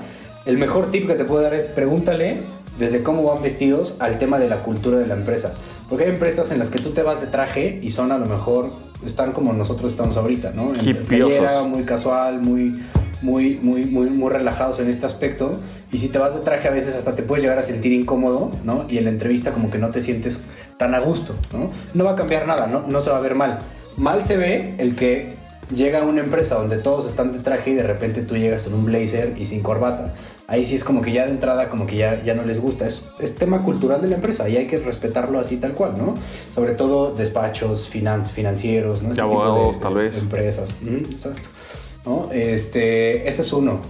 Speaker 3: el mejor tip que te puedo dar es pregúntale desde cómo van vestidos al tema de la cultura de la empresa. Porque hay empresas en las que tú te vas de traje y son a lo mejor, están como nosotros estamos ahorita, ¿no? En playera, muy casual, muy, muy, muy, muy, muy relajados en este aspecto. Y si te vas de traje a veces hasta te puedes llegar a sentir incómodo, ¿no? Y en la entrevista como que no te sientes tan a gusto, ¿no? No va a cambiar nada, ¿no? No se va a ver mal. Mal se ve el que llega a una empresa donde todos están de traje y de repente tú llegas en un blazer y sin corbata. Ahí sí es como que ya de entrada como que ya, ya no les gusta. Es, es tema cultural de la empresa y hay que respetarlo así tal cual, ¿no? Sobre todo despachos finan- financieros, ¿no? Este tipo
Speaker 2: abogados, tal vez.
Speaker 3: empresas. Exacto. ¿No? Este, ese es uno.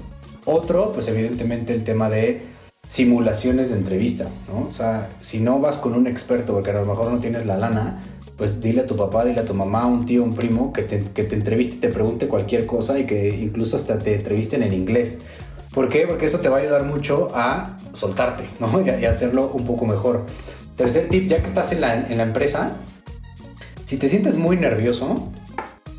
Speaker 3: Otro, pues evidentemente el tema de simulaciones de entrevista, ¿no? O sea, si no vas con un experto porque a lo mejor no tienes la lana, pues dile a tu papá, dile a tu mamá, un tío, un primo que te, que te entreviste y te pregunte cualquier cosa y que incluso hasta te entrevisten en inglés. ¿Por qué? Porque eso te va a ayudar mucho a soltarte, ¿no? <laughs> Y a, hacerlo un poco mejor. Tercer tip, ya que estás en la, en la empresa, si te sientes muy nervioso,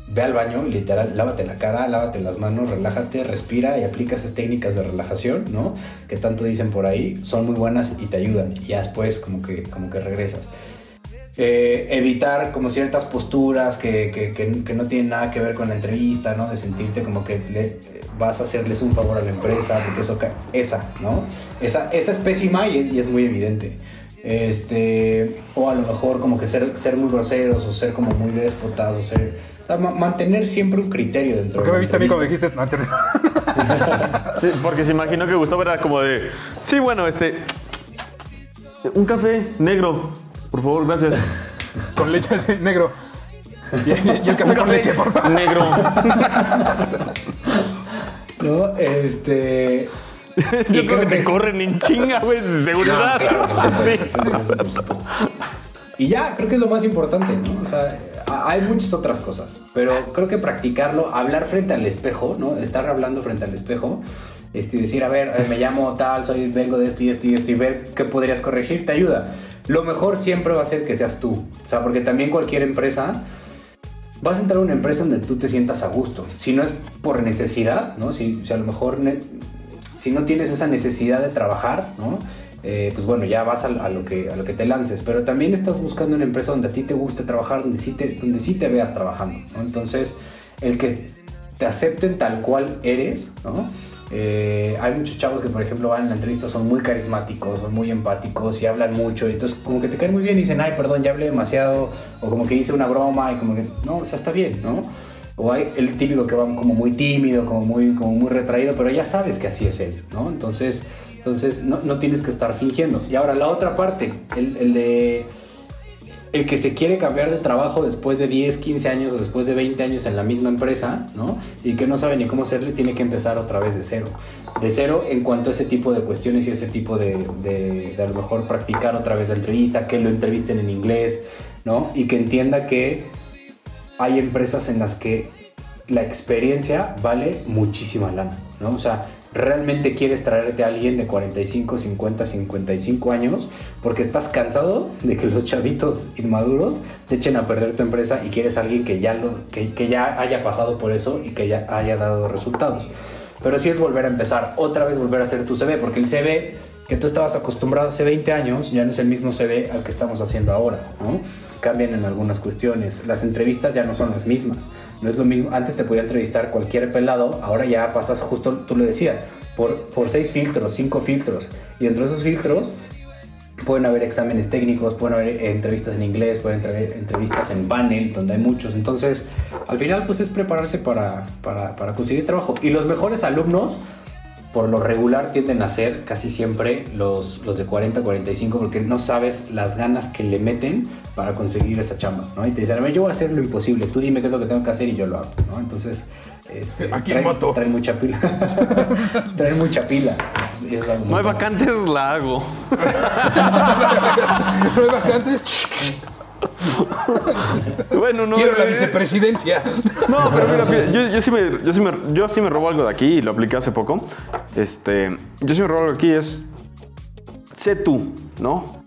Speaker 3: ve al baño, literal, lávate la cara, lávate las manos, relájate, respira y aplica esas técnicas de relajación, ¿no? Que tanto dicen por ahí, son muy buenas y te ayudan. Y ya después como que, como que regresas. Eh, evitar como ciertas posturas que, que- que- que no tienen nada que ver con la entrevista, ¿no? De sentirte como que le- vas a hacerles un favor a la empresa, porque eso, esa, ¿no? Esa, esa es pésima y, es- y es muy evidente. Este, o a lo mejor como que ser, ser muy groseros o ser como muy déspotas o ser... o sea, ma- mantener siempre un criterio dentro
Speaker 4: ¿Por qué
Speaker 3: de
Speaker 4: me viste a mí cuando dijiste no, cierto?
Speaker 2: Sí, porque se imaginó que Gustavo era como de. Sí, bueno, este. Un café negro, por favor, gracias. <laughs>
Speaker 4: Con leche negro. Y, y el café con leche, por favor.
Speaker 2: Negro. <laughs>
Speaker 3: ¿No? Este... <laughs>
Speaker 2: Yo creo que te corren en chinga, güey, de seguridad. Sí.
Speaker 3: Y ya, creo que es lo más importante, ¿no? O sea, hay muchas otras cosas, pero creo que practicarlo, hablar frente al espejo, ¿no? Estar hablando frente al espejo este, decir, a ver, eh, me llamo tal, soy, vengo de esto y esto y esto, y ver qué podrías corregir, te ayuda. Lo mejor siempre va a ser que seas tú. O sea, porque también cualquier empresa, vas a entrar a una empresa donde tú te sientas a gusto. Si no es por necesidad, ¿no? Si, si a lo mejor, si no tienes esa necesidad de trabajar, ¿no? Eh, pues bueno, ya vas a, lo que, a lo que te lances. Pero también estás buscando una empresa donde a ti te guste trabajar, donde sí te, donde sí te veas trabajando. Entonces, el que te acepten tal cual eres, ¿no? Eh, hay muchos chavos que, por ejemplo, van en la entrevista, son muy carismáticos, son muy empáticos y hablan mucho. Entonces, como que te caen muy bien y dicen, ay, perdón, ya hablé demasiado. O como que hice una broma y como que, no, o sea, está bien, ¿no? O hay el típico que va como muy tímido, como muy, como muy retraído, pero ya sabes que así es él, ¿no? Entonces, entonces no, no tienes que estar fingiendo. Y ahora la otra parte, el, el de el que se quiere cambiar de trabajo después de 10, 15 años o después de 20 años en la misma empresa, ¿no? Y que no sabe ni cómo hacerle, tiene que empezar otra vez de cero. De cero en cuanto a ese tipo de cuestiones y ese tipo de, de, a lo mejor practicar otra vez la entrevista, que lo entrevisten en inglés, ¿no? Y que entienda que hay empresas en las que la experiencia vale muchísima lana, ¿no? O sea, realmente quieres traerte a alguien de 45, 50, 55 años porque estás cansado de que los chavitos inmaduros te echen a perder tu empresa y quieres alguien que ya, lo, que, que ya haya pasado por eso y que ya haya dado resultados. Pero sí es volver a empezar, otra vez volver a hacer tu CV, porque el CV que tú estabas acostumbrado hace 20 años ya no es el mismo CV al que estamos haciendo ahora, ¿no? Cambian en algunas cuestiones. Las entrevistas ya no son las mismas. No es lo mismo. Antes te podía entrevistar cualquier pelado, ahora ya pasas justo, tú lo decías, por, por seis filtros, cinco filtros. Y dentro de esos filtros pueden haber exámenes técnicos, pueden haber eh, entrevistas en inglés, pueden haber entrevistas en panel, donde hay muchos. Entonces, al final, pues es prepararse para, para, para conseguir trabajo. Y los mejores alumnos, por lo regular, tienden a ser casi siempre los, los de 40, 45, porque no sabes las ganas que le meten para conseguir esa chamba, ¿no? Y te dicen, a ver, yo voy a hacer lo imposible, tú dime qué es lo que tengo que hacer y yo lo hago, ¿no? Entonces, este,
Speaker 4: Aquí
Speaker 3: traen,
Speaker 4: moto.
Speaker 3: traen mucha pila. <laughs> traen mucha pila. Eso- eso es algo muy <laughs>
Speaker 2: No hay vacantes, la hago.
Speaker 4: No hay vacantes.
Speaker 2: Bueno, no.
Speaker 4: Quiero la
Speaker 2: eh,
Speaker 4: vicepresidencia.
Speaker 2: No, pero mira, yo, yo sí me, yo, sí me, yo sí me robo algo de aquí y lo apliqué hace poco. Este, yo sí me robo algo de aquí es. Sé tú, ¿no?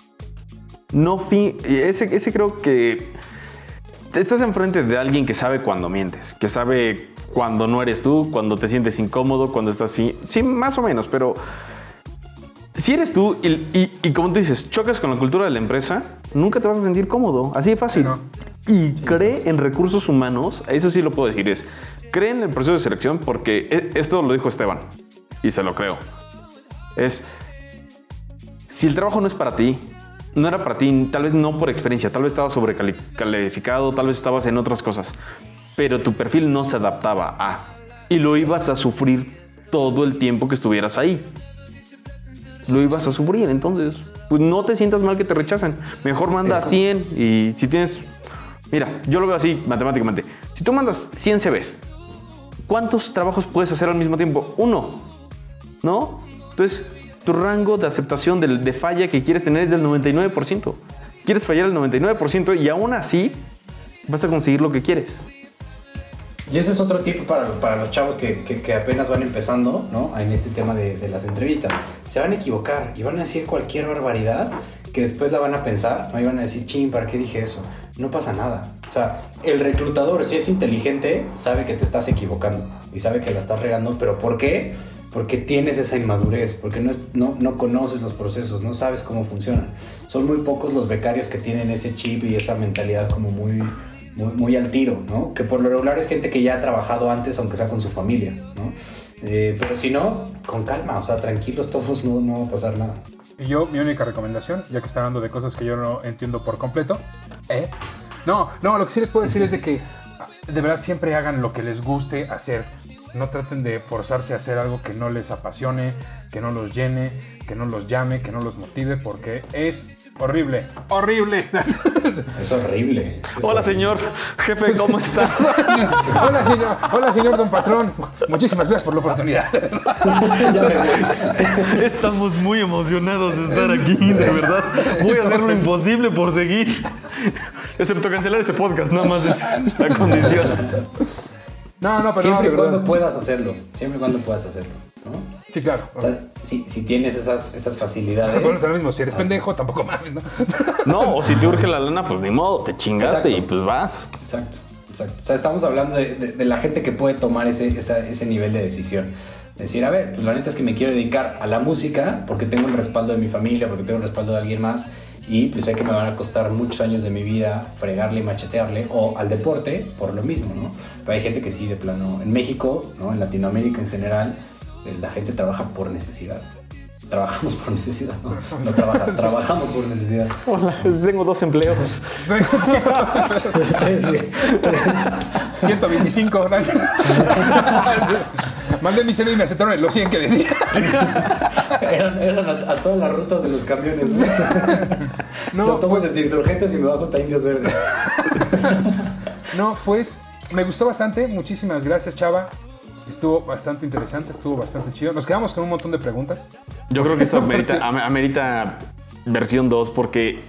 Speaker 2: No fin. Ese, ese creo que. Estás enfrente de alguien que sabe cuando mientes, que sabe cuando no eres tú, cuando te sientes incómodo, cuando estás. fin- Sí, más o menos, pero. Si eres tú y, y- y como tú dices, chocas con la cultura de la empresa, nunca te vas a sentir cómodo. Así de fácil.
Speaker 4: No.
Speaker 2: Y cree en recursos humanos, eso sí lo puedo decir, es cree en el proceso de selección porque e- esto lo dijo Esteban y se lo creo. Es, si el trabajo no es para ti, no era para ti, tal vez no por experiencia, tal vez estabas sobrecalificado, tal vez estabas en otras cosas, pero tu perfil no se adaptaba a, y lo ibas a sufrir todo el tiempo que estuvieras ahí lo ibas a sufrir. Entonces, pues no te sientas mal que te rechazan. Mejor manda
Speaker 3: como-
Speaker 2: 100 y si tienes... Mira, yo lo veo así matemáticamente. Si tú mandas 100 CVs, ¿cuántos trabajos puedes hacer al mismo tiempo? Uno, ¿no? Entonces, tu rango de aceptación de, de falla que quieres tener es del 99%. Quieres fallar el 99% y aún así vas a conseguir lo que quieres.
Speaker 3: Y ese es otro tipo para, para los chavos que, que- que apenas van empezando, ¿no? En este tema de, de las entrevistas. Se van a equivocar y van a decir cualquier barbaridad que después la van a pensar, ¿no? Y van a decir, ching, ¿para qué dije eso? No pasa nada. O sea, el reclutador, si es inteligente, sabe que te estás equivocando y sabe que la estás regando, pero ¿por qué? Porque tienes esa inmadurez, porque no, es- no, no conoces los procesos, no sabes cómo funcionan. Son muy pocos los becarios que tienen ese chip y esa mentalidad como muy, muy, al tiro, ¿no? Que por lo regular es gente que ya ha trabajado antes, aunque sea con su familia, ¿no? Eh, pero si no, con calma, o sea, tranquilos todos, no, no va a pasar nada.
Speaker 4: Y yo, mi única recomendación, ya que está hablando de cosas que yo no entiendo por completo, ¿eh? No, no, lo que sí les puedo decir es de que de verdad siempre hagan lo que les guste hacer. No traten de forzarse a hacer algo que no les apasione, que no los llene, que no los llame, que no los motive, porque es horrible, horrible.
Speaker 3: Es horrible. es
Speaker 2: Hola
Speaker 3: horrible.
Speaker 2: señor, jefe, ¿cómo estás? <laughs>
Speaker 4: hola, señor, hola, señor don patrón. Muchísimas gracias por la oportunidad. <laughs>
Speaker 2: Estamos muy emocionados de estar aquí, de verdad. Voy a hacer lo imposible por seguir. Excepto cancelar este podcast, nada más es la condición.
Speaker 4: No, no, pero
Speaker 3: Siempre y cuando puedas hacerlo. Siempre y cuando puedas hacerlo. ¿No?
Speaker 4: Sí, claro.
Speaker 3: O sea, si, si tienes esas, esas facilidades.
Speaker 4: Bueno, es lo mismo. Si eres pendejo, tampoco mames, ¿no? <laughs>
Speaker 2: No, o si te urge la lana, pues ni modo, te chingaste
Speaker 3: Exacto.
Speaker 2: y pues vas.
Speaker 3: Exacto, exacto. O sea, estamos hablando de, de- de la gente que puede tomar ese, esa- ese nivel de decisión. Decir, a ver, pues la neta es que me quiero dedicar a la música porque tengo el respaldo de mi familia, porque tengo el respaldo de alguien más y pues sé que me van a costar muchos años de mi vida fregarle y machetearle o al deporte por lo mismo, ¿no? Pero hay gente que sí, de plano, en México, ¿no? En Latinoamérica en general, la gente trabaja por necesidad. Trabajamos por necesidad, ¿no? No trabaja, <laughs> trabajamos por necesidad.
Speaker 2: Hola, tengo dos empleos.
Speaker 3: Tres, güey, tres.
Speaker 4: 125. ¿no? Mandé mi cena y me aceptaron el los 100 que decía.
Speaker 3: Eran, eran a, a todas las rutas de los camiones.
Speaker 4: No,
Speaker 3: No, tomo
Speaker 4: pues-
Speaker 3: desde insurgentes y me bajo hasta indios verdes.
Speaker 4: No, pues me gustó bastante. Muchísimas gracias, Chava. Estuvo bastante interesante, estuvo bastante chido. Nos quedamos con un montón de preguntas.
Speaker 2: Yo creo que esto <laughs> amerita, am- amerita versión 2 porque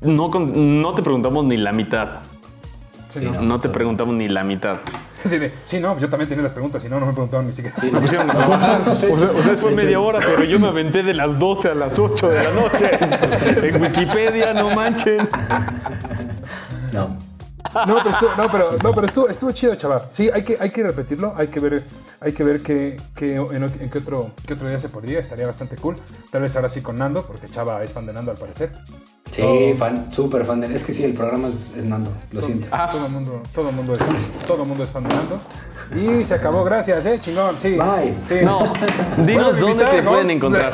Speaker 2: no, no te preguntamos ni la mitad.
Speaker 4: Sí,
Speaker 3: Sí,
Speaker 4: ¿no?
Speaker 3: no.
Speaker 2: No te preguntamos ni la mitad.
Speaker 4: Sí, de- sí, no, yo también tenía las preguntas, si no, no me preguntaron ni siquiera.
Speaker 2: Me pusieron a trabajar. O sea, o sea, fue media hora, pero yo me aventé de las 12 a las 8 de la noche. <laughs> En Wikipedia, no manchen.
Speaker 3: No.
Speaker 4: Pero estuvo, no, pero, no, pero estuvo, estuvo chido, chaval. Sí, hay que, hay que repetirlo, hay que ver, hay que ver qué, qué- en, en qué, otro, qué otro día se podría, estaría bastante cool. Tal vez ahora sí con Nando, porque Chava es fan de Nando al parecer.
Speaker 3: Sí,
Speaker 4: Oh.
Speaker 3: fan, súper fan de Es que sí, el programa es, es Nando, lo siento.
Speaker 2: Ah.
Speaker 4: Todo el mundo, todo mundo es, todo el mundo es fan de Nando. Y se acabó, gracias, eh, chingón, sí.
Speaker 3: Bye.
Speaker 4: Sí.
Speaker 2: No, dinos
Speaker 4: Bueno,
Speaker 2: dónde te pueden encontrar.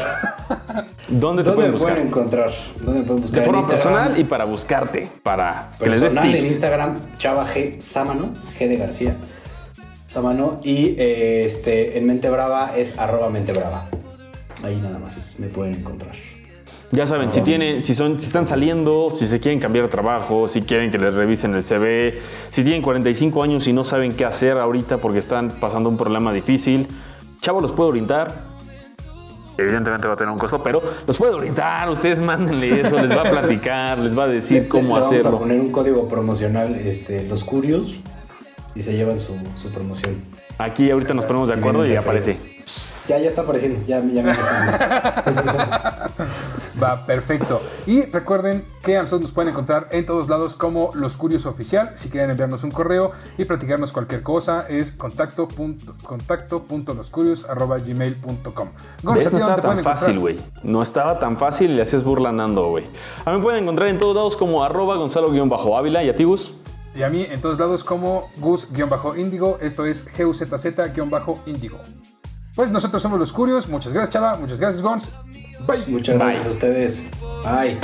Speaker 2: ¿Dónde te
Speaker 3: ¿Dónde
Speaker 2: pueden
Speaker 3: me
Speaker 2: buscar?
Speaker 3: pueden encontrar? ¿Dónde me pueden buscar?
Speaker 2: De forma personal y para buscarte, para que les des
Speaker 3: personal en
Speaker 2: tips.
Speaker 3: Instagram, Chava G Sámano, G de García. Sámano. Y eh, este, en Mente Brava es arroba Mente Brava. Ahí nada más me pueden encontrar.
Speaker 2: Ya saben, si tienen, si son, si están saliendo, si se quieren cambiar de trabajo, si quieren que les revisen el CV, si tienen 45 años y no saben qué hacer ahorita porque están pasando un problema difícil, Chavo los puede orientar. Evidentemente va a tener un costo, pero los puede orientar. Ustedes mándenle <laughs> eso, les va a platicar, les va a decir
Speaker 3: Le-
Speaker 2: cómo
Speaker 3: le Vamos a
Speaker 2: hacerlo.
Speaker 3: poner un código promocional, este, los curios, y se llevan su, su promoción.
Speaker 2: Aquí ahorita nos ponemos de acuerdo y aparece.
Speaker 3: Ya, ya está apareciendo. Ya, ya me <laughs>
Speaker 4: Va, perfecto. Y recuerden que a nosotros nos pueden encontrar en todos lados como Los Curios Oficial. Si quieren enviarnos un correo y platicarnos cualquier cosa, es contacto punto- contacto punto loscurios arroba
Speaker 2: ¿Ves?
Speaker 4: ¿a ti
Speaker 2: No estaba tan fácil, güey. No estaba tan fácil y le hacías burla andando, güey. A mí me pueden encontrar en todos lados como arroba gonzalo-ávila y a ti, Gus.
Speaker 4: Y a mí en todos lados como Gus-Índigo. Esto es GUZZ-Índigo. Pues nosotros somos Los Curios. Muchas gracias, Chava. Muchas gracias, Gons. Bye.
Speaker 3: Muchas gracias a ustedes. Bye.